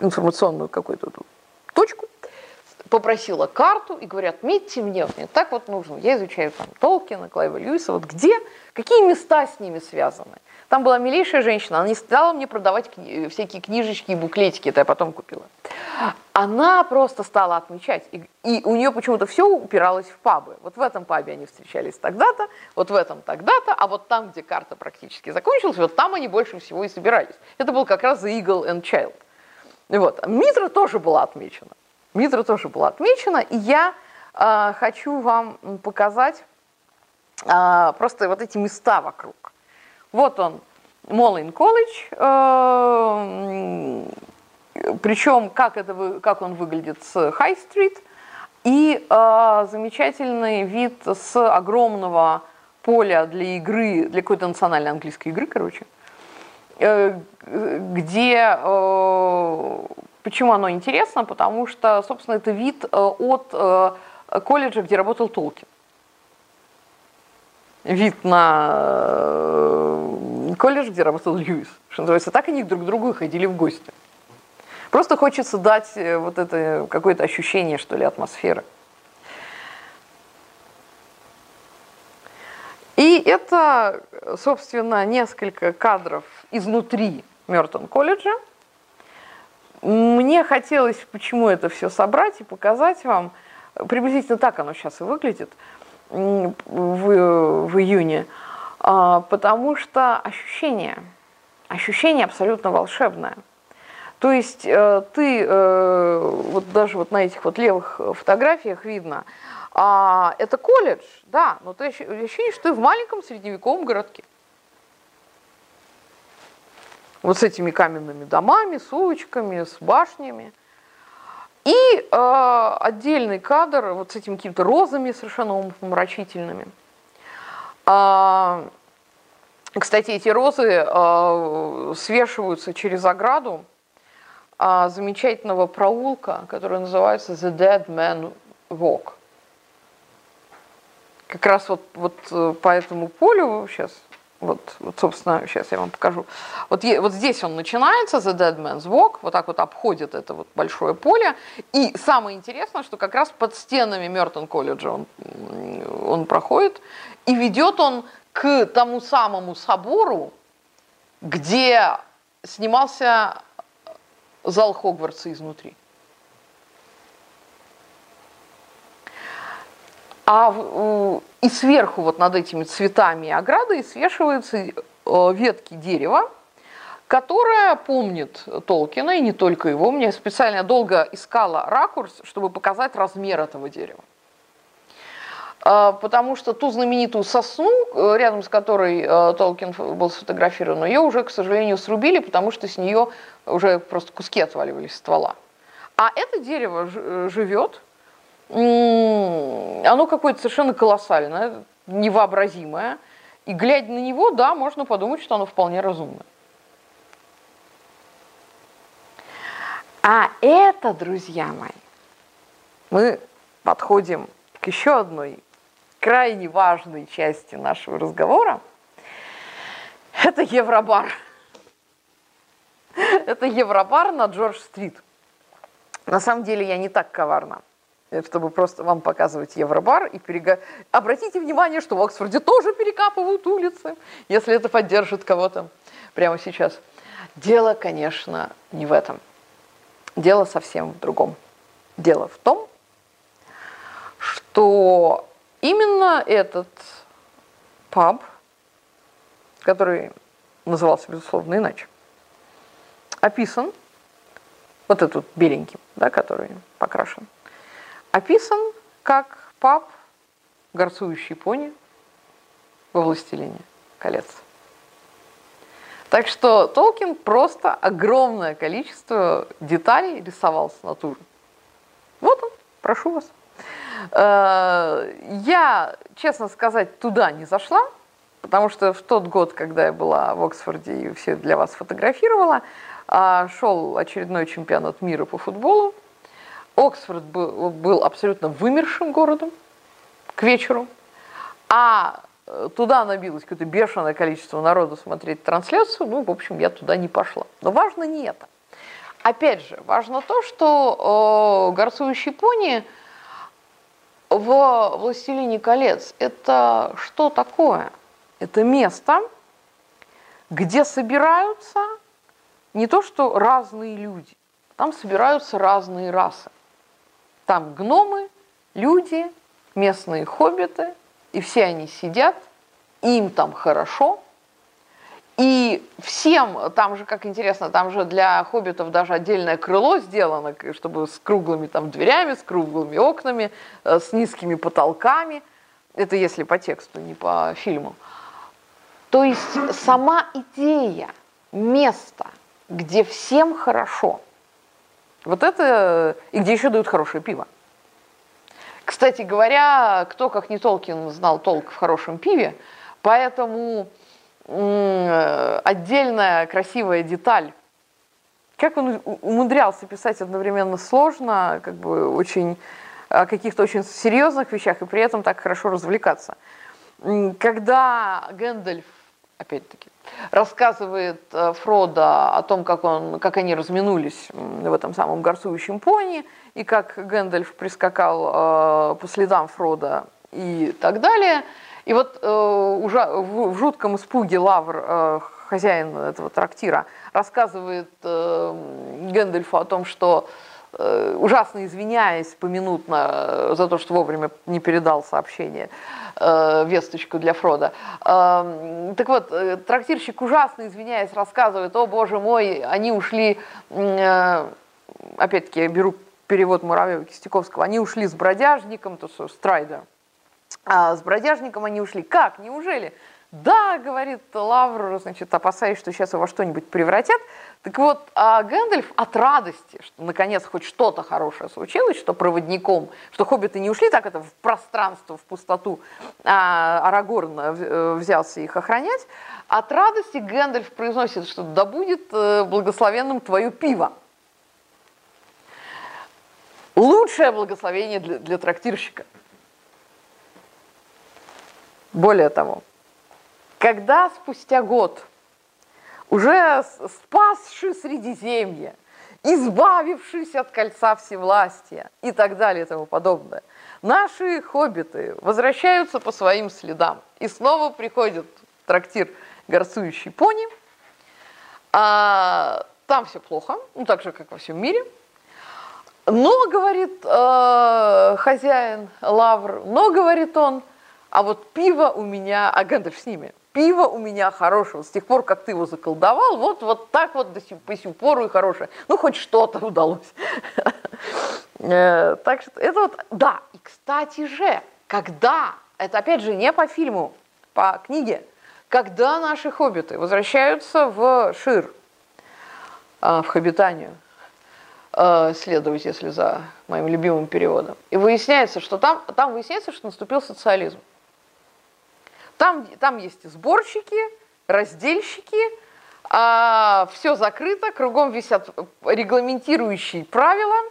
информационную какую-то точку, попросила карту и говорят, метьте мне, мне так вот нужно. Я изучаю там Толкина, Клайва Льюиса, вот где, какие места с ними связаны. Там была милейшая женщина, она не стала мне продавать кни- всякие книжечки и буклетики, это я потом купила. Она просто стала отмечать, и, и у нее почему-то все упиралось в пабы. Вот в этом пабе они встречались тогда-то, вот в этом тогда-то, а вот там, где карта практически закончилась, вот там они больше всего и собирались. Это был как раз The Eagle and Child. Вот. Митра тоже была отмечена. Митра тоже была отмечена, и я э, хочу вам показать э, просто вот эти места вокруг. Вот он, Молин колледж, э, причем как, это, как он выглядит с Хай-стрит, и э, замечательный вид с огромного поля для игры, для какой-то национальной английской игры, короче, э, где, э, почему оно интересно, потому что, собственно, это вид э, от э, колледжа, где работал Толкин вид на э, колледж, где работал Льюис. Что называется, так они друг к другу ходили в гости. Просто хочется дать вот это какое-то ощущение, что ли, атмосферы. И это, собственно, несколько кадров изнутри Мертон колледжа. Мне хотелось почему это все собрать и показать вам. Приблизительно так оно сейчас и выглядит – в, в июне, а, потому что ощущение, ощущение абсолютно волшебное. То есть э, ты, э, вот даже вот на этих вот левых фотографиях видно, а, это колледж, да, но ты ощущение, что ты в маленьком средневековом городке. Вот с этими каменными домами, с улочками, с башнями. И э, отдельный кадр вот с этими какими-то розами совершенно умопомрачительными. А, кстати, эти розы а, свешиваются через ограду а, замечательного проулка, который называется The Dead Man Walk. Как раз вот, вот э, по этому полю сейчас вот, вот, собственно, сейчас я вам покажу. Вот, вот здесь он начинается, The Dead Man's Walk, вот так вот обходит это вот большое поле. И самое интересное, что как раз под стенами Мертон колледжа он, он проходит, и ведет он к тому самому собору, где снимался зал Хогвартса изнутри. А и сверху вот над этими цветами и оградой свешиваются э, ветки дерева, которая помнит Толкина, и не только его. Мне специально долго искала ракурс, чтобы показать размер этого дерева. А, потому что ту знаменитую сосну, э, рядом с которой э, Толкин был сфотографирован, ее уже, к сожалению, срубили, потому что с нее уже просто куски отваливались ствола. А это дерево живет, оно какое-то совершенно колоссальное, невообразимое. И глядя на него, да, можно подумать, что оно вполне разумное. А это, друзья мои, мы подходим к еще одной крайне важной части нашего разговора. Это Евробар. Это Евробар на Джордж-стрит. На самом деле я не так коварна, чтобы просто вам показывать Евробар. И перега... Обратите внимание, что в Оксфорде тоже перекапывают улицы, если это поддержит кого-то прямо сейчас. Дело, конечно, не в этом. Дело совсем в другом. Дело в том, что именно этот паб, который назывался, безусловно, иначе, описан, вот этот беленький, да, который покрашен, описан как пап, горцующий пони во «Властелине колец». Так что Толкин просто огромное количество деталей рисовал с натуры. Вот он, прошу вас. Э, я, честно сказать, туда не зашла, потому что в тот год, когда я была в Оксфорде и все для вас фотографировала, а, шел очередной чемпионат мира по футболу. Оксфорд был, был абсолютно вымершим городом к вечеру, а э, туда набилось какое-то бешеное количество народу смотреть трансляцию, ну, в общем, я туда не пошла. Но важно не это. Опять же, важно то, что э, горцующие пони в «Властелине колец» – это что такое? Это место, где собираются не то что разные люди, там собираются разные расы. Там гномы, люди, местные хоббиты, и все они сидят, им там хорошо, и всем, там же, как интересно, там же для хоббитов даже отдельное крыло сделано, чтобы с круглыми там дверями, с круглыми окнами, э, с низкими потолками. Это если по тексту, не по фильму. То есть сама идея места, где всем хорошо. Вот это, и где еще дают хорошее пиво. Кстати говоря, кто, как не Толкин, знал толк в хорошем пиве, поэтому отдельная красивая деталь. Как он умудрялся писать одновременно сложно, как бы очень о каких-то очень серьезных вещах и при этом так хорошо развлекаться. Когда Гэндальф, опять-таки, рассказывает э, Фродо о том, как, он, как они разминулись в этом самом гарцующем пони, и как Гэндальф прискакал э, по следам Фродо и так далее. И вот э, в, в жутком испуге Лавр, хозяин этого трактира, рассказывает Гэндальфу о том, что ужасно извиняясь поминутно за то, что вовремя не передал сообщение, э, весточку для Фрода. Э, так вот, э, трактирщик ужасно, извиняясь, рассказывает, о боже мой, они ушли, э, опять-таки я беру перевод Муравьева Кистяковского, они ушли с бродяжником, то есть Страйдер, а с бродяжником они ушли. Как? Неужели? Да, говорит Лавр, значит, опасаясь, что сейчас его во что-нибудь превратят. Так вот, а Гэндальф от радости, что наконец хоть что-то хорошее случилось, что проводником, что хоббиты не ушли так это в пространство, в пустоту, а Арагорн э, взялся их охранять, от радости Гэндальф произносит, что да будет э, благословенным твое пиво. Лучшее благословение для, для трактирщика. Более того, когда спустя год, уже спасший Средиземье, избавившись от кольца всевластия и так далее и тому подобное, наши хоббиты возвращаются по своим следам. И снова приходят в трактир горцующий пони, а там все плохо, ну так же, как во всем мире. Но, говорит э, хозяин Лавр, но, говорит он, а вот пиво у меня, а Гэндальф с ними, пиво у меня хорошего. С тех пор, как ты его заколдовал, вот, вот так вот до сих, по сих пору и хорошее. Ну, хоть что-то удалось. (laughs) Э, так что это вот, да. И, кстати же, когда, это опять же не по фильму, по книге, когда наши хоббиты возвращаются в Шир, э, в Хоббитанию, э, следовать, если за моим любимым переводом, и выясняется, что там, там выясняется, что наступил социализм. Там, там есть сборщики, раздельщики, а, все закрыто, кругом висят регламентирующие правила.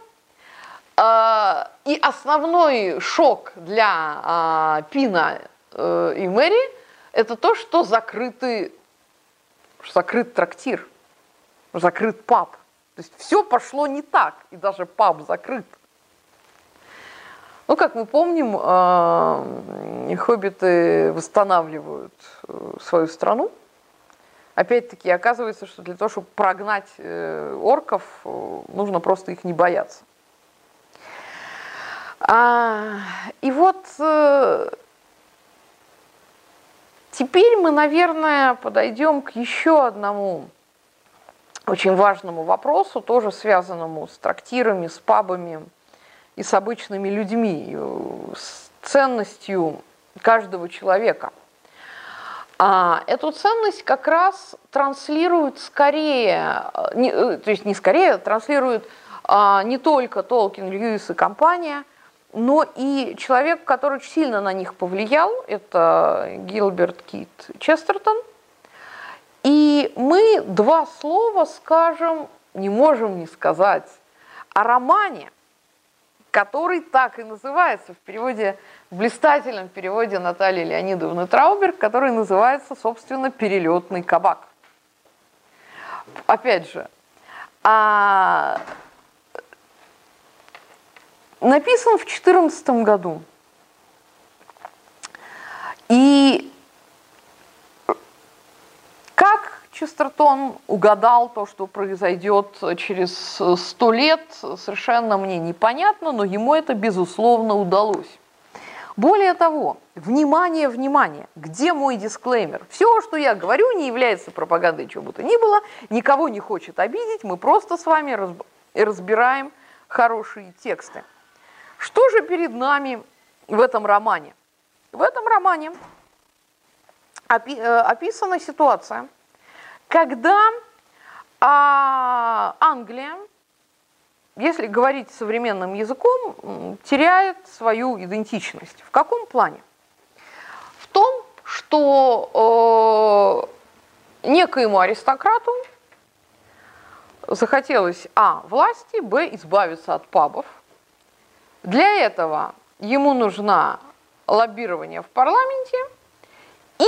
А, и основной шок для а, Пина а, и Мэри это то, что закрытый, закрыт трактир. закрыт паб. То есть все пошло не так, и даже паб закрыт. Ну, как мы помним, э, хоббиты восстанавливают э, свою страну. Опять-таки, оказывается, что для того, чтобы прогнать э, орков, нужно просто их не бояться. А, и вот теперь мы, наверное, подойдем к еще одному очень важному вопросу, тоже связанному с трактирами, с пабами и с обычными людьми, с ценностью каждого человека. А эту ценность как раз транслирует скорее, не, э, то есть не скорее, а транслирует а, не только Толкин, Льюис и компания, но и человек, который очень сильно на них повлиял, это Гилберт Кит Честертон – и мы два слова скажем, не можем не сказать, о романе, который так и называется в переводе, в блистательном переводе Натальи Леонидовны Трауберг, который называется, собственно, «Перелетный кабак». Опять же, а, написан в 2014 году. И как Честертон угадал то, что произойдет через сто лет, совершенно мне непонятно, но ему это, безусловно, удалось. Более того, внимание, внимание, где мой дисклеймер? Все, что я говорю, не является пропагандой чего бы то ни было, никого не хочет обидеть, мы просто с вами разбираем хорошие тексты. Что же перед нами в этом романе? В этом романе Э, описана ситуация, когда а, Англия, если говорить современным языком, теряет свою идентичность. В каком плане? В том, что э, некоему аристократу захотелось а. власти, б. избавиться от пабов. Для этого ему нужна лоббирование в парламенте – и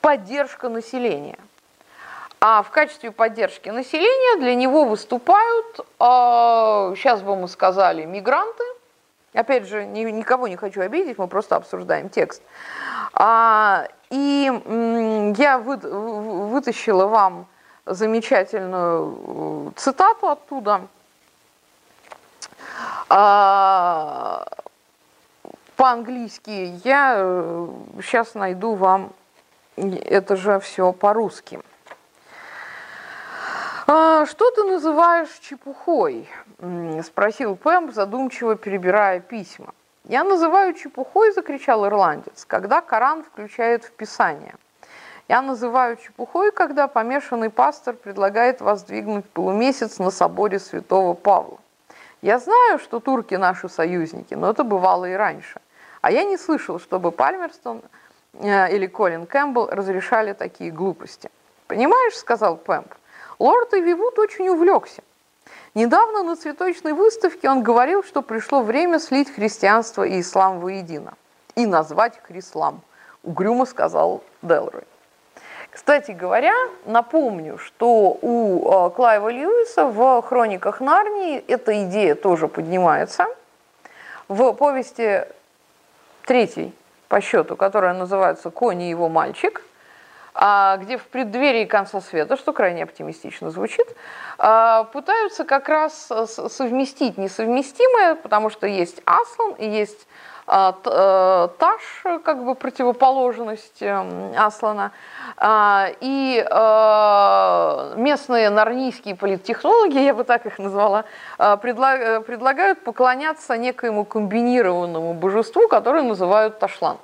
поддержка населения. А в качестве поддержки населения для него выступают, сейчас а, бы мы сказали, мигранты. Опять же, никого не хочу обидеть, мы просто обсуждаем текст. А, и я вытащила вам замечательную э, цитату оттуда. А, по-английски я сейчас э, найду вам это же все по-русски. «А что ты называешь чепухой?» – спросил Пэм, задумчиво перебирая письма. «Я называю чепухой», – закричал ирландец, – «когда Коран включает в Писание. Я называю чепухой, когда помешанный пастор предлагает воздвигнуть полумесяц на соборе святого Павла. Я знаю, что турки наши союзники, но это бывало и раньше. А я не слышал, чтобы Пальмерстон Э, или Колин Кэмпбелл разрешали такие глупости. «Понимаешь», — сказал Пэмп, — «лорд Эвивуд очень увлекся. Недавно на цветочной выставке он говорил, что пришло время слить христианство и ислам воедино и назвать их ислам», — угрюмо сказал Делрой. Кстати говоря, напомню, что у э, Клайва Льюиса в «Хрониках Нарнии» эта идея тоже поднимается. В повести третьей по счету, которая называется «Кони и его мальчик», где в преддверии конца света, что крайне оптимистично звучит, а, пытаются как раз совместить несовместимое, потому что есть Аслан и есть а, э, Таш, как бы противоположность эм, Аслана, и э, местные нарнийские политтехнологи, я бы так их назвала, э, предлагают поклоняться некоему комбинированному божеству, которое называют Ташлан.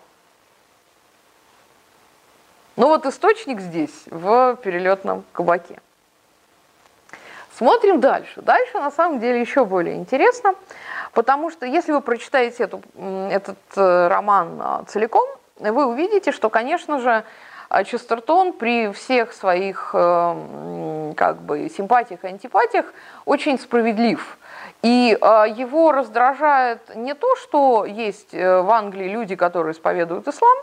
Ну вот источник здесь, в перелетном кабаке. Смотрим дальше. Дальше на самом деле еще более интересно, потому что если вы прочитаете эту, этот э, роман а, целиком, вы увидите, что, конечно же, а, Честертон при всех своих э, как бы, симпатиях и антипатиях очень справедлив. И э, его раздражает не то, что есть э, в Англии люди, которые исповедуют ислам,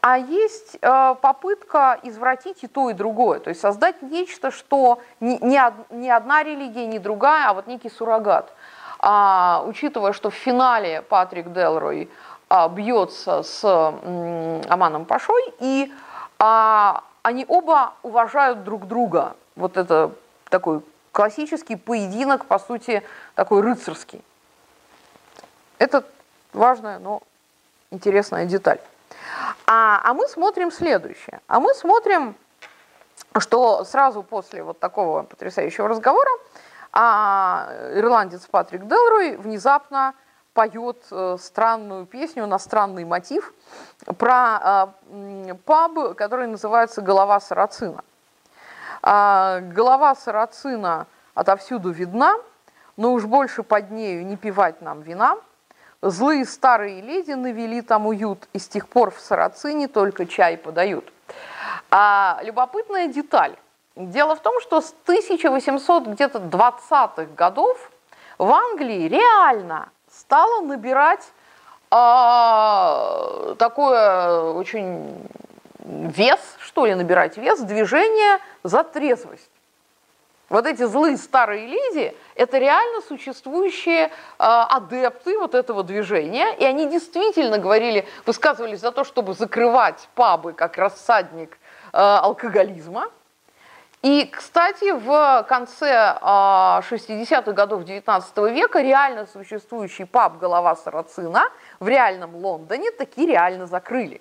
а есть э, попытка извратить и то, и другое. То есть создать нечто, что не, не, од, не одна религия, не другая, а вот некий суррогат. А, учитывая, что в финале Патрик Делрой а, бьется с Аманом Пашой, и а, они оба уважают друг друга. Вот это такой классический поединок, по сути, такой рыцарский. Это важная, но интересная деталь. А, а мы смотрим следующее. А мы смотрим, что сразу после вот такого потрясающего разговора а, ирландец Патрик Делрой внезапно поет э, странную песню на странный мотив про э, паб, который называется «Голова сарацина». А, голова сарацина отовсюду видна, но уж больше под нею не пивать нам вина. Злые старые леди навели там уют, и с тех пор в сарацине только чай подают. А, любопытная деталь. Дело в том, что с 1800 где-то 20-х годов в Англии реально стало набирать а, такое очень вес, что ли, набирать вес, движение за трезвость. Вот эти злые старые леди – это реально существующие э, адепты вот этого движения, и они действительно говорили, высказывались за то, чтобы закрывать пабы как рассадник э, алкоголизма. И, кстати, в конце э, 60-х годов 19 века реально существующий паб «Голова Сарацина» в реальном Лондоне таки реально закрыли.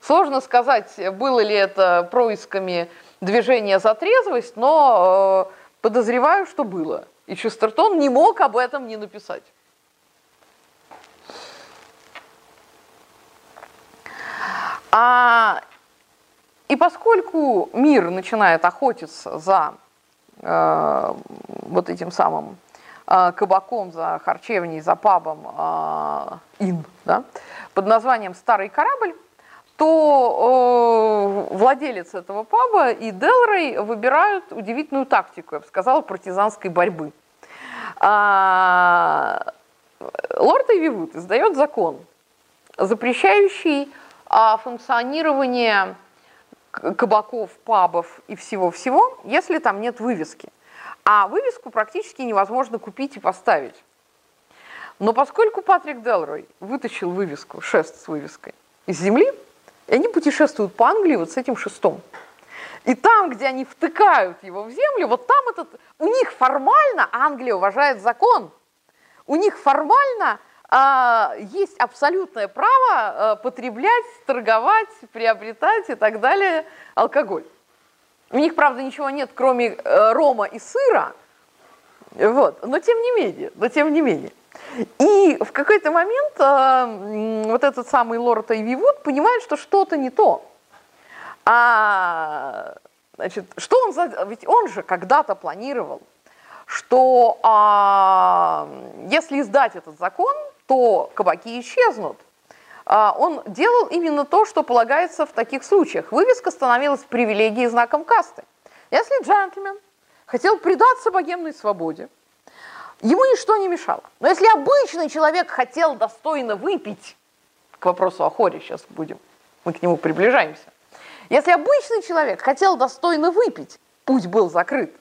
Сложно сказать, было ли это происками движения за трезвость, но э, подозреваю, что было. И Честертон не мог об этом не написать. А, и поскольку мир начинает охотиться за э, вот этим самым э, кабаком, за харчевней, за пабом э, ин, да, под названием «Старый корабль», то э, владелец этого паба и Делрей выбирают удивительную тактику, я бы сказала, партизанской борьбы. А, лорд Эйвивуд издает закон, запрещающий а, функционирование кабаков, пабов и всего-всего, если там нет вывески. А вывеску практически невозможно купить и поставить. Но поскольку Патрик Делрой вытащил вывеску, шест с вывеской, из земли, и они путешествуют по Англии вот с этим шестом. И там, где они втыкают его в землю, вот там этот, у них формально Англия уважает закон. У них формально а, есть абсолютное право а, потреблять, торговать, приобретать и так далее алкоголь. У них, правда, ничего нет, кроме э, рома и сыра, вот, но тем не менее, но тем не менее. И в какой-то момент э, вот этот самый лорд Айвивуд понимает, что что-то не то. А, значит, что он за... Ведь он же когда-то планировал, что а, если издать этот закон, то кабаки исчезнут. А, он делал именно то, что полагается в таких случаях. Вывеска становилась привилегией знаком касты. Если джентльмен хотел предаться богемной свободе, Ему ничто не мешало. Но если обычный человек хотел достойно выпить, к вопросу о хоре сейчас будем, мы к нему приближаемся. Если обычный человек хотел достойно выпить, путь был закрыт.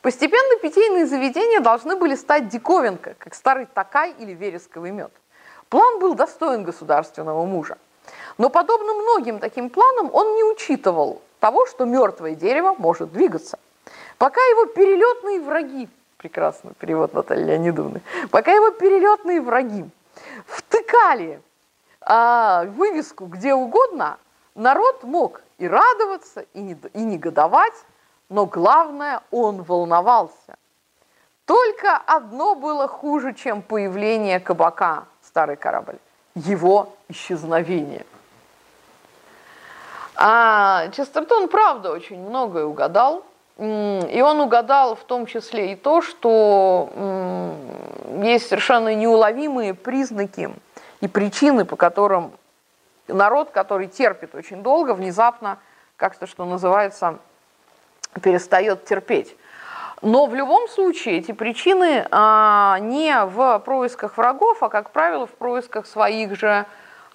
Постепенно питейные заведения должны были стать диковинкой, как старый такай или вересковый мед. План был достоин государственного мужа. Но подобно многим таким планам он не учитывал того, что мертвое дерево может двигаться. Пока его перелетные враги прекрасный перевод Натальи Леонидовны, пока его перелетные враги втыкали а, вывеску где угодно, народ мог и радоваться, и, не, и негодовать, но главное, он волновался. Только одно было хуже, чем появление кабака «Старый корабль» – его исчезновение. А Честертон, правда, очень многое угадал – и он угадал в том числе и то, что есть совершенно неуловимые признаки и причины, по которым народ, который терпит очень долго, внезапно, как-то, что называется, перестает терпеть. Но в любом случае эти причины а, не в происках врагов, а, как правило, в происках своих же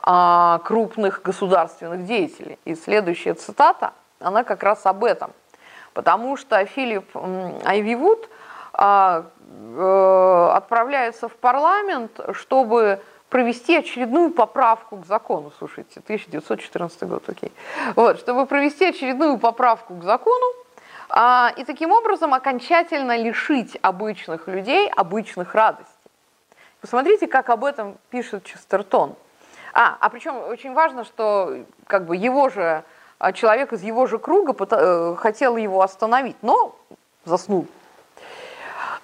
а, крупных государственных деятелей. И следующая цитата, она как раз об этом. Потому что Филипп Айвивуд а, э, отправляется в парламент, чтобы провести очередную поправку к закону, слушайте, 1914 год, окей, вот, чтобы провести очередную поправку к закону, а, и таким образом окончательно лишить обычных людей обычных радостей. Посмотрите, как об этом пишет Честертон. А, а причем очень важно, что как бы его же человек из его же круга э, хотел его остановить, но заснул.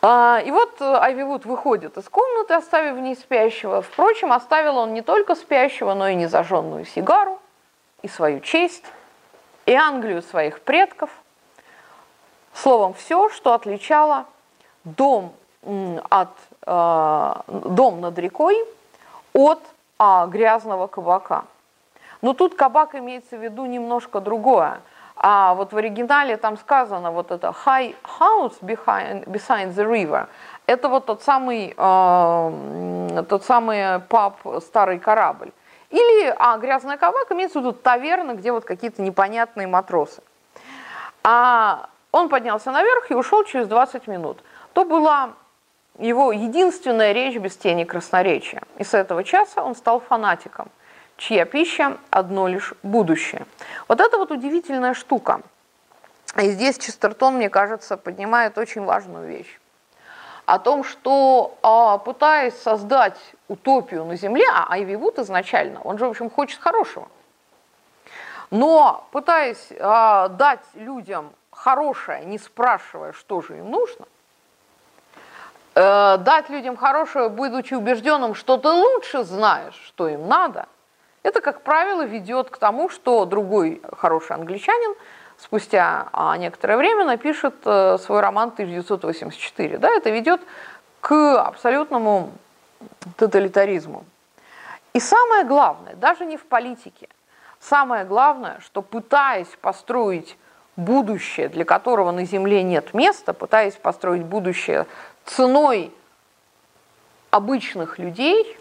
А, и вот э, Айви выходит из комнаты, оставив в ней спящего. Впрочем, оставил он не только спящего, но и незажженную сигару, и свою честь, и Англию своих предков. Словом, все, что отличало дом, от, э, дом над рекой от а, грязного кабака. Но тут кабак имеется в виду немножко другое – а вот в оригинале там сказано вот это high house behind, beside the river. Это вот тот самый, э, тот самый паб «Старый корабль». Или, а, грязная кабак имеется в виду таверна, где вот какие-то непонятные матросы. А он поднялся наверх и ушел через 20 минут. То была его единственная речь без тени красноречия. И с этого часа он стал фанатиком чья пища – одно лишь будущее. Вот это вот удивительная штука. И здесь Честертон, мне кажется, поднимает очень важную вещь. О том, что а, пытаясь создать утопию на Земле, а Айви Вуд изначально, он же, в общем, хочет хорошего, но пытаясь а, дать людям хорошее, не спрашивая, что же им нужно, э, дать людям хорошее, будучи убежденным, что ты лучше знаешь, что им надо – это, как правило, ведет к тому, что другой хороший англичанин спустя а, некоторое время напишет э, свой роман 1984. Да, это ведет к абсолютному тоталитаризму. И самое главное, даже не в политике, самое главное, что пытаясь построить будущее, для которого на Земле нет места, пытаясь построить будущее ценой обычных людей,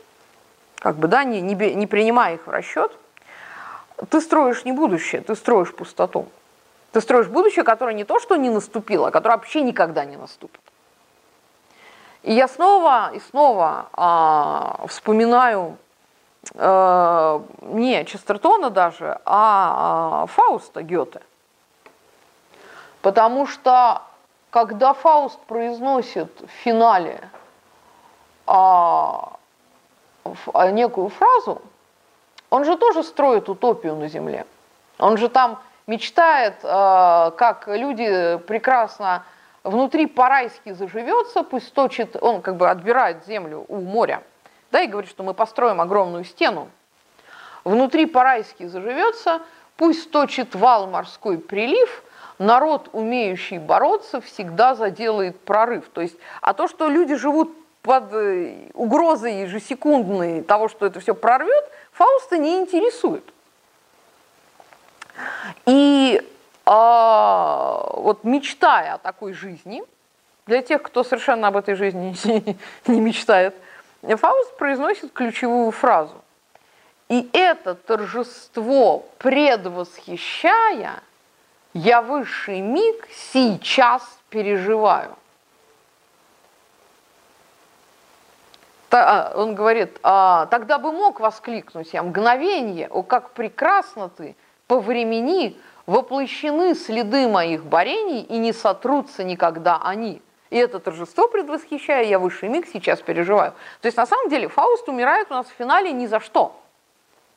как бы, да, не, не, не принимая их в расчет, ты строишь не будущее, ты строишь пустоту. Ты строишь будущее, которое не то, что не наступило, а которое вообще никогда не наступит. И я снова и снова а, вспоминаю а, не Честертона даже, а, а Фауста Гёте. Потому что когда Фауст произносит в финале а, некую фразу, он же тоже строит утопию на Земле. Он же там мечтает, а, как люди прекрасно внутри по-райски заживется, пусть точит, он как бы отбирает землю у моря, да, и говорит, что мы построим огромную стену. Внутри по-райски заживется, пусть точит вал морской прилив, народ, умеющий бороться, всегда заделает прорыв. То есть, а то, что люди живут под э, угрозой ежесекундной того, что это все прорвет, Фауста не интересует. И а, вот мечтая о такой жизни, для тех, кто совершенно об этой жизни (laughs) не мечтает, Фауст произносит ключевую фразу. И это торжество предвосхищая, я высший миг сейчас переживаю. А, он говорит, а, тогда бы мог воскликнуть я, мгновение, о, как прекрасно ты, по времени воплощены следы моих борений и не сотрутся никогда они. И это торжество предвосхищая, я высший миг сейчас переживаю. То есть на самом деле Фауст умирает у нас в финале ни за что.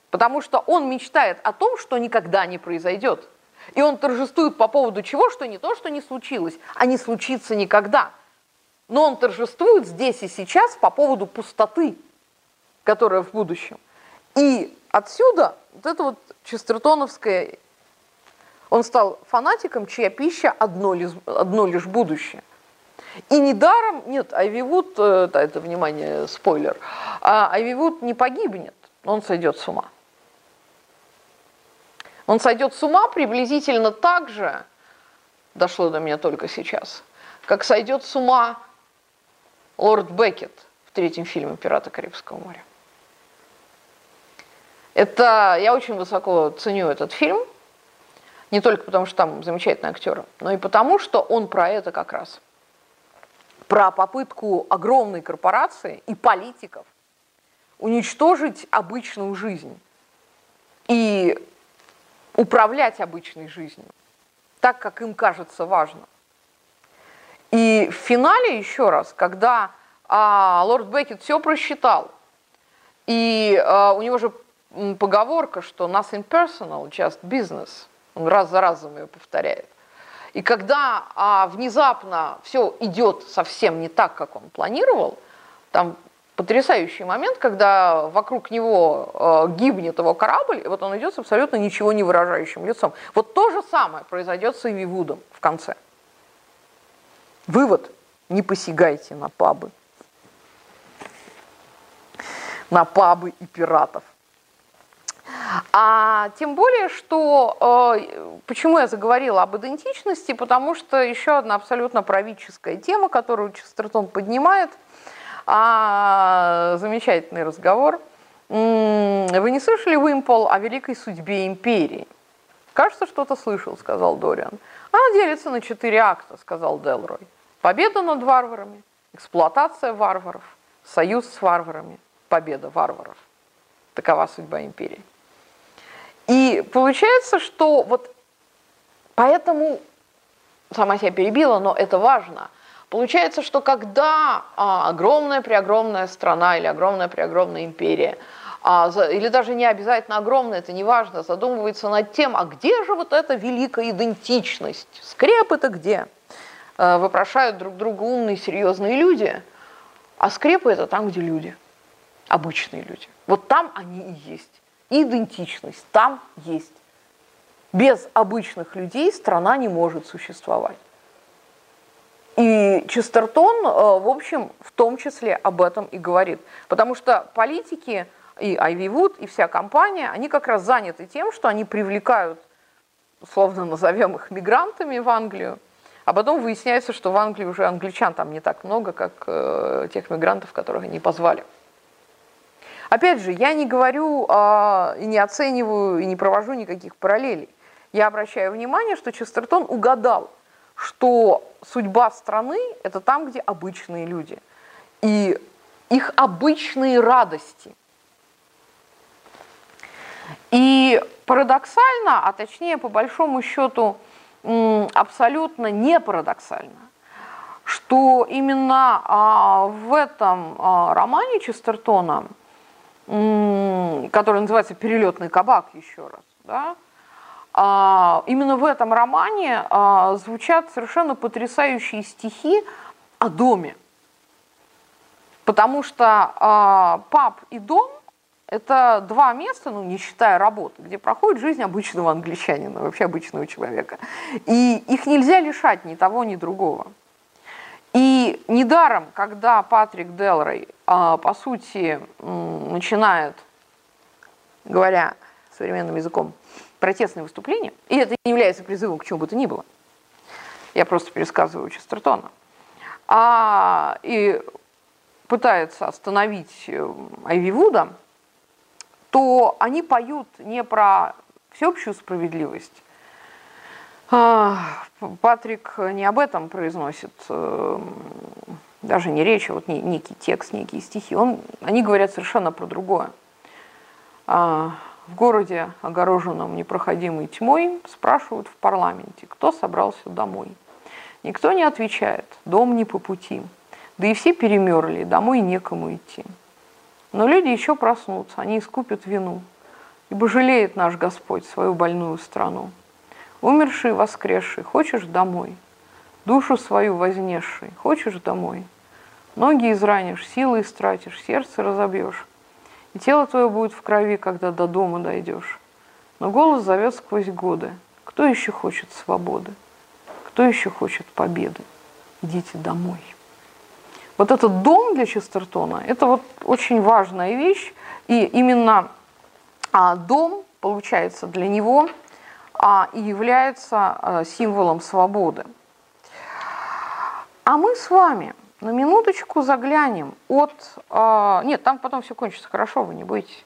Потому что он мечтает о том, что никогда не произойдет. И он торжествует по поводу чего, что не то, что не случилось, а не случится никогда но он торжествует здесь и сейчас по поводу пустоты, которая в будущем. И отсюда вот это вот честертоновское, он стал фанатиком, чья пища одно лишь, одно лишь будущее. И недаром, нет, Айвивуд, э, это, это, внимание, спойлер, а Айвивуд не погибнет, он сойдет с ума. Он сойдет с ума приблизительно так же, дошло до меня только сейчас – как сойдет с ума лорд Беккет в третьем фильме «Пираты Карибского моря». Это я очень высоко ценю этот фильм, не только потому, что там замечательные актеры, но и потому, что он про это как раз. Про попытку огромной корпорации и политиков уничтожить обычную жизнь и управлять обычной жизнью так, как им кажется важно. И в финале, еще раз, когда а, лорд Беккет все просчитал, и а, у него же поговорка, что nothing personal, just business. Он раз за разом ее повторяет. И когда а, внезапно все идет совсем не так, как он планировал, там потрясающий момент, когда вокруг него э, гибнет его корабль, и вот он идет с абсолютно ничего не выражающим лицом. Вот то же самое произойдет с Иви Вудом в конце. Вывод. Не посягайте на пабы. На пабы и пиратов. А тем более, что э, почему я заговорила об идентичности, потому что еще одна абсолютно правительская тема, которую Честертон поднимает, а, замечательный разговор. Вы не слышали, Уимпол, о великой судьбе империи? Кажется, что-то слышал, сказал Дориан. Она делится на четыре акта, сказал Делрой. Победа над варварами, эксплуатация варваров, союз с варварами, победа варваров. Такова судьба империи. И получается, что вот поэтому, сама себя перебила, но это важно. Получается, что когда а, огромная-преогромная страна или огромная-преогромная империя, а, или даже не обязательно огромная, это не важно, задумывается над тем, а где же вот эта великая идентичность? Скреп это где? А, вопрошают друг друга умные, серьезные люди, а скрепы это там, где люди, обычные люди. Вот там они и есть идентичность там есть. Без обычных людей страна не может существовать. И Честертон, э, в общем, в том числе об этом и говорит. Потому что политики и Айви Вуд, и вся компания, они как раз заняты тем, что они привлекают, условно назовем их мигрантами в Англию, а потом выясняется, что в Англии уже англичан там не так много, как э, тех мигрантов, которых они позвали. Опять же, я не говорю а, и не оцениваю, и не провожу никаких параллелей. Я обращаю внимание, что Честертон угадал, что судьба страны – это там, где обычные люди. И их обычные радости. И парадоксально, а точнее по большому счету абсолютно не парадоксально, что именно а, в этом а, романе Честертона – который называется «Перелетный кабак» еще раз, да, а, именно в этом романе звучат совершенно потрясающие стихи о доме. Потому что паб и дом – это два места, ну, не считая работы, где проходит жизнь обычного англичанина, вообще обычного человека. И их нельзя лишать ни того, ни другого. И недаром, когда Патрик Делрой, а, по сути, начинает, говоря современным языком, протестное выступление, и это не является призывом к чему бы то ни было, я просто пересказываю Честертона, а, и пытается остановить э, Айви Вуда, то они поют не про всеобщую справедливость, а, Патрик не об этом произносит, э, даже не речь, а вот некий текст, некие стихи. Он, они говорят совершенно про другое. А, в городе, огороженном непроходимой тьмой, спрашивают в парламенте, кто собрался домой. Никто не отвечает, дом не по пути. Да и все перемерли, домой некому идти. Но люди еще проснутся, они искупят вину, ибо жалеет наш Господь свою больную страну. Умерший, воскресший, хочешь домой? Душу свою вознесший, хочешь домой? Ноги изранишь, силы истратишь, сердце разобьешь. И тело твое будет в крови, когда до дома дойдешь. Но голос зовет сквозь годы. Кто еще хочет свободы? Кто еще хочет победы? Идите домой. Вот этот дом для Честертона, это вот очень важная вещь. И именно а, дом, получается, для него – а, и является а, символом свободы. А мы с вами на минуточку заглянем от... Э, нет, там потом все кончится хорошо, вы не бойтесь.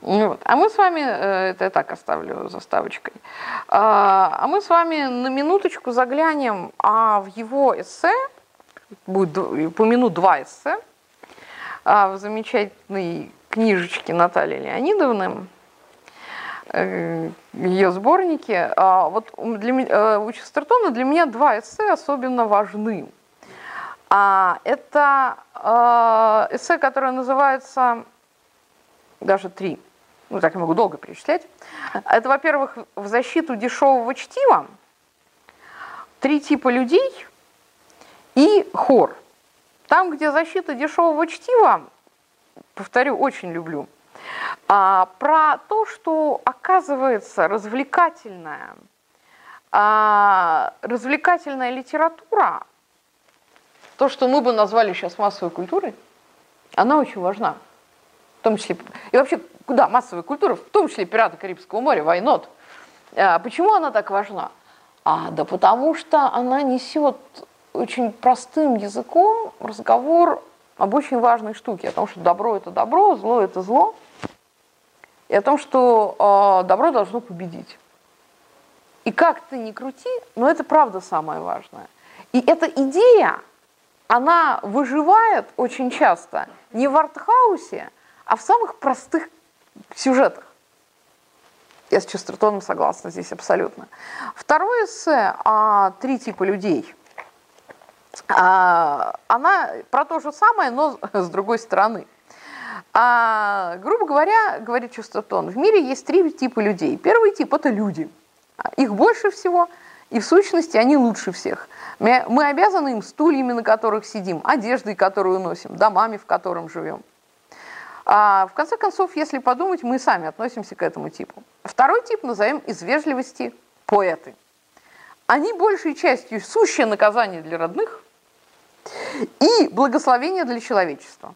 Вот. А мы с вами, э, это я так оставлю заставочкой, а, а мы с вами на минуточку заглянем а в его эссе, будет по минут два эссе, а в замечательной книжечке Натальи Леонидовны, э, ее сборнике. А вот для, э, у Честертона для меня два эссе особенно важны. Это эссе, которое называется, даже три – ну так я могу долго перечислять. Это, во-первых, в защиту дешевого чтива, три типа людей и хор. Там, где защита дешевого чтива, повторю, очень люблю, а, про то, что оказывается развлекательная, а, развлекательная литература, то, что мы бы назвали сейчас массовой культурой, она очень важна. В том числе, и вообще куда массовая культура, в том числе пираты Карибского моря, not? А почему она так важна? А, да потому что она несет очень простым языком разговор об очень важной штуке, о том, что добро это добро, зло это зло, и о том, что э, добро должно победить. И как ты ни крути, но это правда самое важное. И эта идея, она выживает очень часто не в артхаусе, а в самых простых сюжетах. Я с Честертоном согласна здесь абсолютно. Второе эссе а, «Три типа людей». А, она про то же самое, но с другой стороны. А, грубо говоря, говорит Честертон, в мире есть три типа людей. Первый тип – это люди. Их больше всего, и в сущности они лучше всех. Мы обязаны им стульями, на которых сидим, одеждой, которую носим, домами, в котором живем. А в конце концов, если подумать, мы сами относимся к этому типу. Второй тип назовем из вежливости поэты. Они большей частью сущее наказание для родных и благословение для человечества.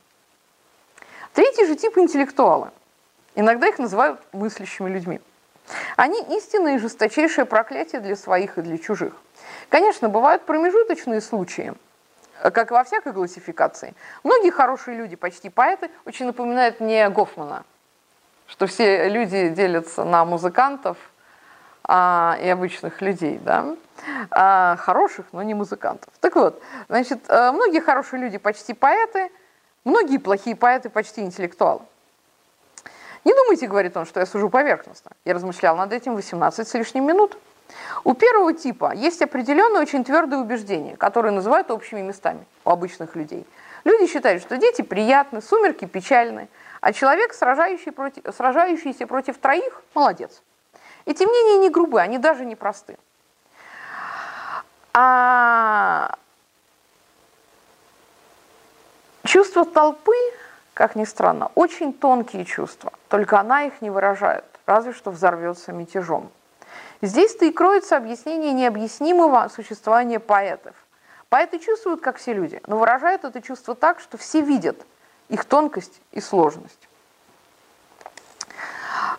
Третий же тип интеллектуалы. Иногда их называют мыслящими людьми. Они истинное и жесточайшее проклятие для своих и для чужих. Конечно, бывают промежуточные случаи – как и во всякой классификации, многие хорошие люди, почти поэты, очень напоминают мне Гофмана, что все люди делятся на музыкантов а, и обычных людей, да, а, хороших, но не музыкантов. Так вот, значит, э, многие хорошие люди почти поэты, многие плохие поэты почти интеллектуалы. Не думайте, говорит он, что я сужу поверхностно. Я размышлял над этим 18 с лишним минут. У первого типа есть определенные очень твердые убеждения, которые называют общими местами у обычных людей. Люди считают, что дети приятны, сумерки печальны, а человек, сражающий против, сражающийся против троих, молодец. Эти мнения не грубые, они даже не просты. А чувство толпы, как ни странно, очень тонкие чувства, только она их не выражает, разве что взорвется мятежом. Здесь-то и кроется объяснение необъяснимого существования поэтов. Поэты чувствуют, как все люди, но выражают это чувство так, что все видят их тонкость и сложность.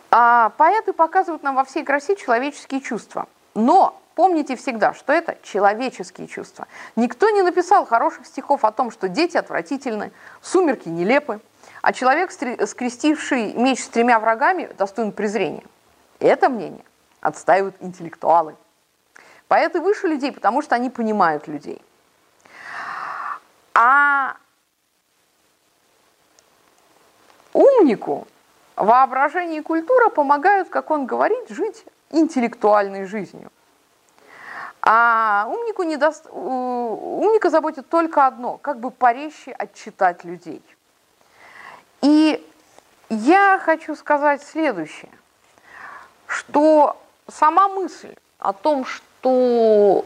А поэты показывают нам во всей красе человеческие чувства. Но помните всегда, что это человеческие чувства. Никто не написал хороших стихов о том, что дети отвратительны, сумерки нелепы, а человек, скрестивший меч с тремя врагами, достоин презрения. Это мнение отстаивают интеллектуалы. Поэты выше людей, потому что они понимают людей. А умнику воображение и культура помогают, как он говорит, жить интеллектуальной жизнью. А умнику не даст, умника заботит только одно, как бы порезче отчитать людей. И я хочу сказать следующее, что сама мысль о том, что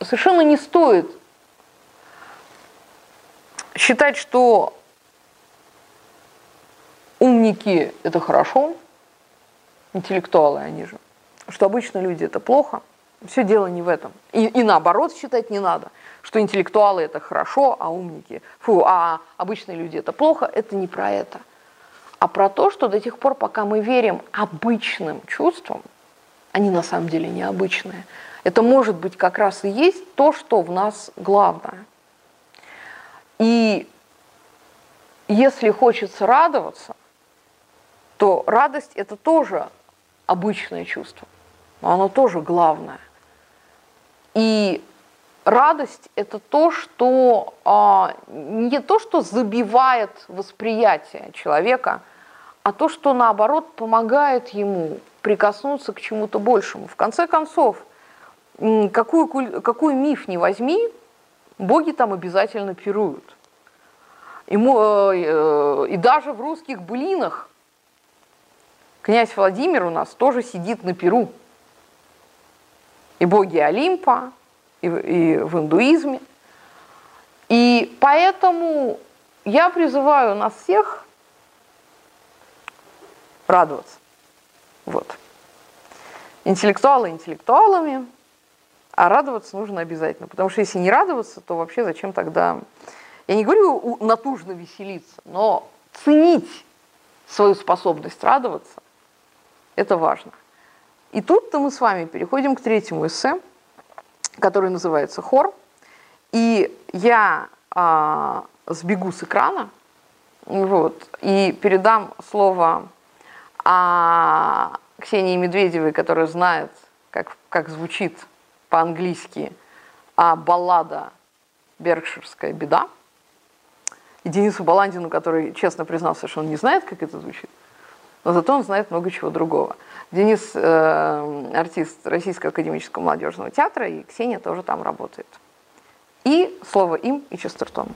совершенно не стоит считать, что умники – это хорошо, интеллектуалы они же, что обычные люди – это плохо. Все дело не в этом. И, и наоборот считать не надо, что интеллектуалы – это хорошо, а умники, фу, а обычные люди – это плохо. Это не про это – а про то, что до тех пор, пока мы верим обычным чувствам, они на самом деле необычные, Это может быть как раз и есть то, что в нас главное. И если хочется радоваться, то радость – это тоже обычное чувство, но оно тоже главное. И радость – это то, что а, не то, что забивает восприятие человека, а то, что наоборот помогает ему прикоснуться к чему-то большему. В конце концов, какую, какой миф не возьми, боги там обязательно пируют. Ему, э, э, и даже в русских блинах князь Владимир у нас тоже сидит на перу. И боги Олимпа, и, и в индуизме. И поэтому я призываю нас всех радоваться. Вот. Интеллектуалы интеллектуалами, а радоваться нужно обязательно. Потому что если не радоваться, то вообще зачем тогда... Я не говорю натужно веселиться, но ценить свою способность радоваться, это важно. И тут-то мы с вами переходим к третьему эссе, который называется «Хор». И я а, сбегу с экрана вот, и передам слово а, Ксении Медведевой, которая знает, как, как звучит по-английски а, баллада «Беркширская беда». И Денису Баландину, который честно признался, что он не знает, как это звучит, но зато он знает много чего другого. Денис э, артист Российского академического молодежного театра, и Ксения тоже там работает. И слово им и Честертону.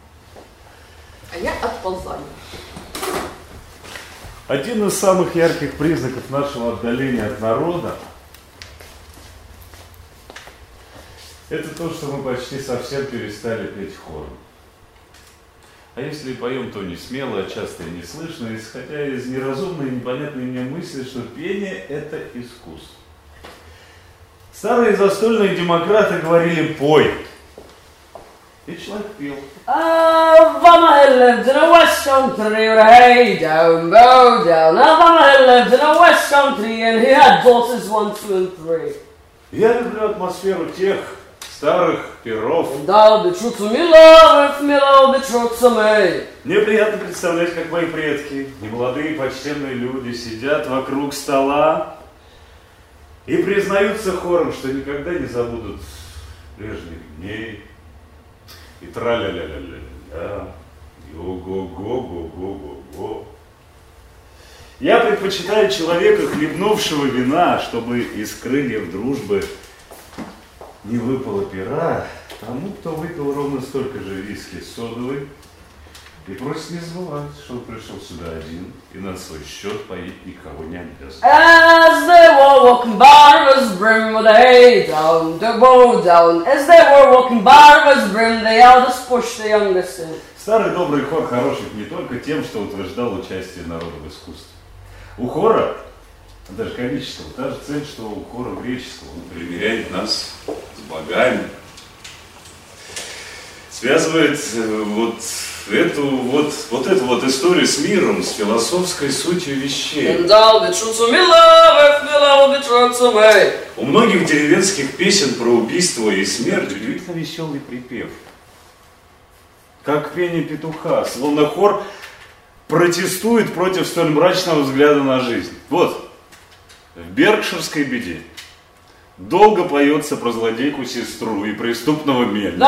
А я отползаю. Один из самых ярких признаков нашего отдаления от народа это то, что мы почти совсем перестали петь хором. А если поем, то не смело, а часто и не слышно, исходя из неразумной и непонятной мне мысли, что пение – это искусство. Старые застольные демократы говорили «пой». И человек пел. Я люблю атмосферу тех старых перов. Да, бечутся мило, мило, бечутся мы. Мне приятно представлять, как мои предки, немолодые почтенные люди, сидят вокруг стола и признаются хором, что никогда не забудут прежних дней, и тра-ля-ля-ля-ля-ля, го-го-го-го-го-го-го. Я предпочитаю человека, хлебнувшего вина, чтобы из крыльев дружбы не выпало пера, тому, кто выпил ровно столько же виски содовой, и просит не забывать, что он пришел сюда один и на свой счет поить никого не обязан. As they were walking by was brim with a hay down, the bow down. As they were walking by was brim, the eldest pushed the youngest in. Старый добрый хор хороших не только тем, что утверждал участие народа в искусстве. У хора, даже комического, та же цель, что у хора греческого. Он примиряет нас с богами. Связывает э, вот эту вот, вот эту вот историю с миром, с философской сутью вещей. У многих деревенских песен про убийство и смерть удивительно веселый припев. Как пение петуха, словно хор протестует против столь мрачного взгляда на жизнь. Вот, в Беркширской беде долго поется про злодейку сестру и преступного мельника.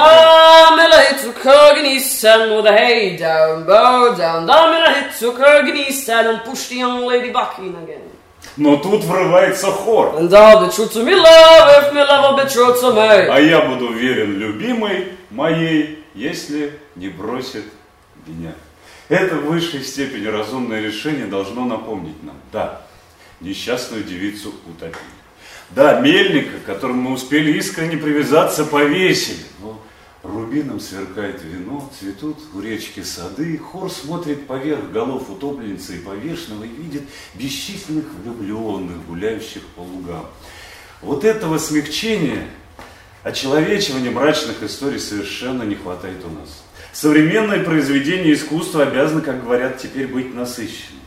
Но тут врывается хор. А я буду верен любимой моей, если не бросит меня. Это в высшей степени разумное решение должно напомнить нам. Да, несчастную девицу утопили. Да, мельника, к которому мы успели искренне привязаться, повесили. Но рубином сверкает вино, цветут у речки сады, хор смотрит поверх голов утопленницы и повешенного и видит бесчисленных влюбленных, гуляющих по лугам. Вот этого смягчения, очеловечивания мрачных историй совершенно не хватает у нас. Современное произведение искусства обязано, как говорят, теперь быть насыщенным.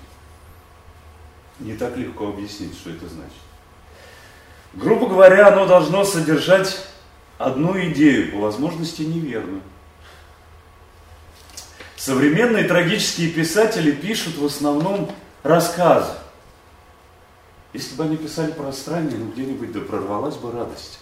Не так легко объяснить, что это значит. Грубо говоря, оно должно содержать одну идею, по возможности неверную. Современные трагические писатели пишут в основном рассказы. Если бы они писали про страдания, ну где-нибудь да прорвалась бы радость.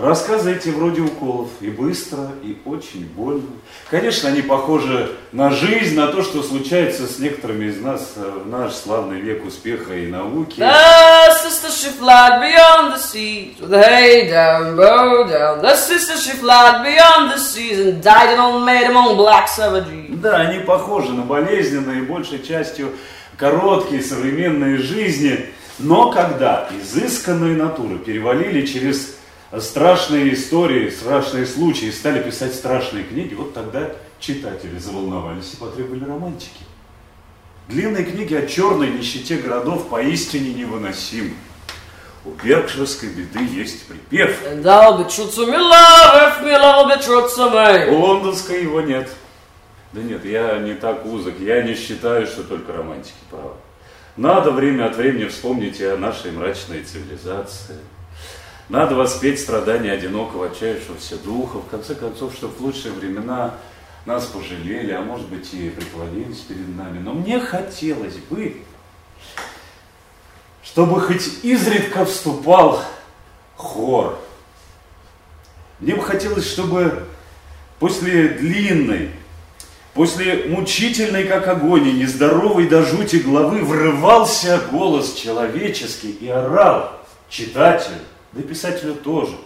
Рассказы эти вроде уколов, и быстро, и очень больно. Конечно, они похожи на жизнь, на то, что случается с некоторыми из нас в наш славный век успеха и науки. The sister she flied beyond the seas with hay down, bow down. The sister she flied beyond the seas and died an old maid among black savages. Да, они похожи на болезненные, большей частью короткие современные жизни, но когда изысканные натуры перевалили через страшные истории, страшные случаи, стали писать страшные книги, вот тогда читатели заволновались и потребовали романтики. Длинные книги о черной нищете городов поистине невыносимы. У беркширской беды есть припев. У лондонской его нет. Да нет, я не так узок, я не считаю, что только романтики правы. Надо время от времени вспомнить и о нашей мрачной цивилизации. Надо воспеть страдания одинокого, отчаявшегося духа. В конце концов, чтобы в лучшие времена нас пожалели, а может быть и преклонились перед нами. Но мне хотелось бы, чтобы хоть изредка вступал хор. Мне бы хотелось, чтобы после длинной, после мучительной, как огонь, нездоровой до жути главы врывался голос человеческий и орал читателю, да и писателю тоже,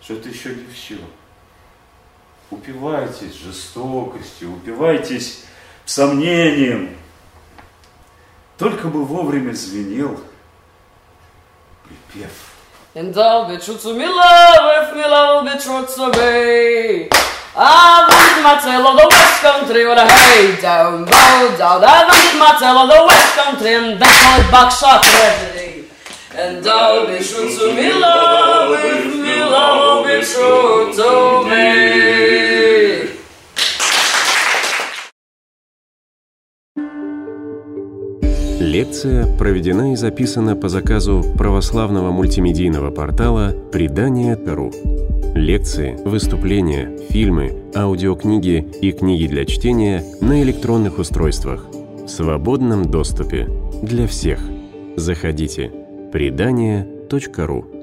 что это еще не все. Упивайтесь жестокостью, упивайтесь сомнением. Только бы вовремя звенел припев. I'll be my tale of the West Country and that's my buckshot tragedy. And me love be true to me. Лекция проведена и записана по заказу православного мультимедийного портала «Предание.ру». Лекции, выступления, фильмы, аудиокниги и книги для чтения на электронных устройствах в свободном доступе для всех. Заходите. Предание.ру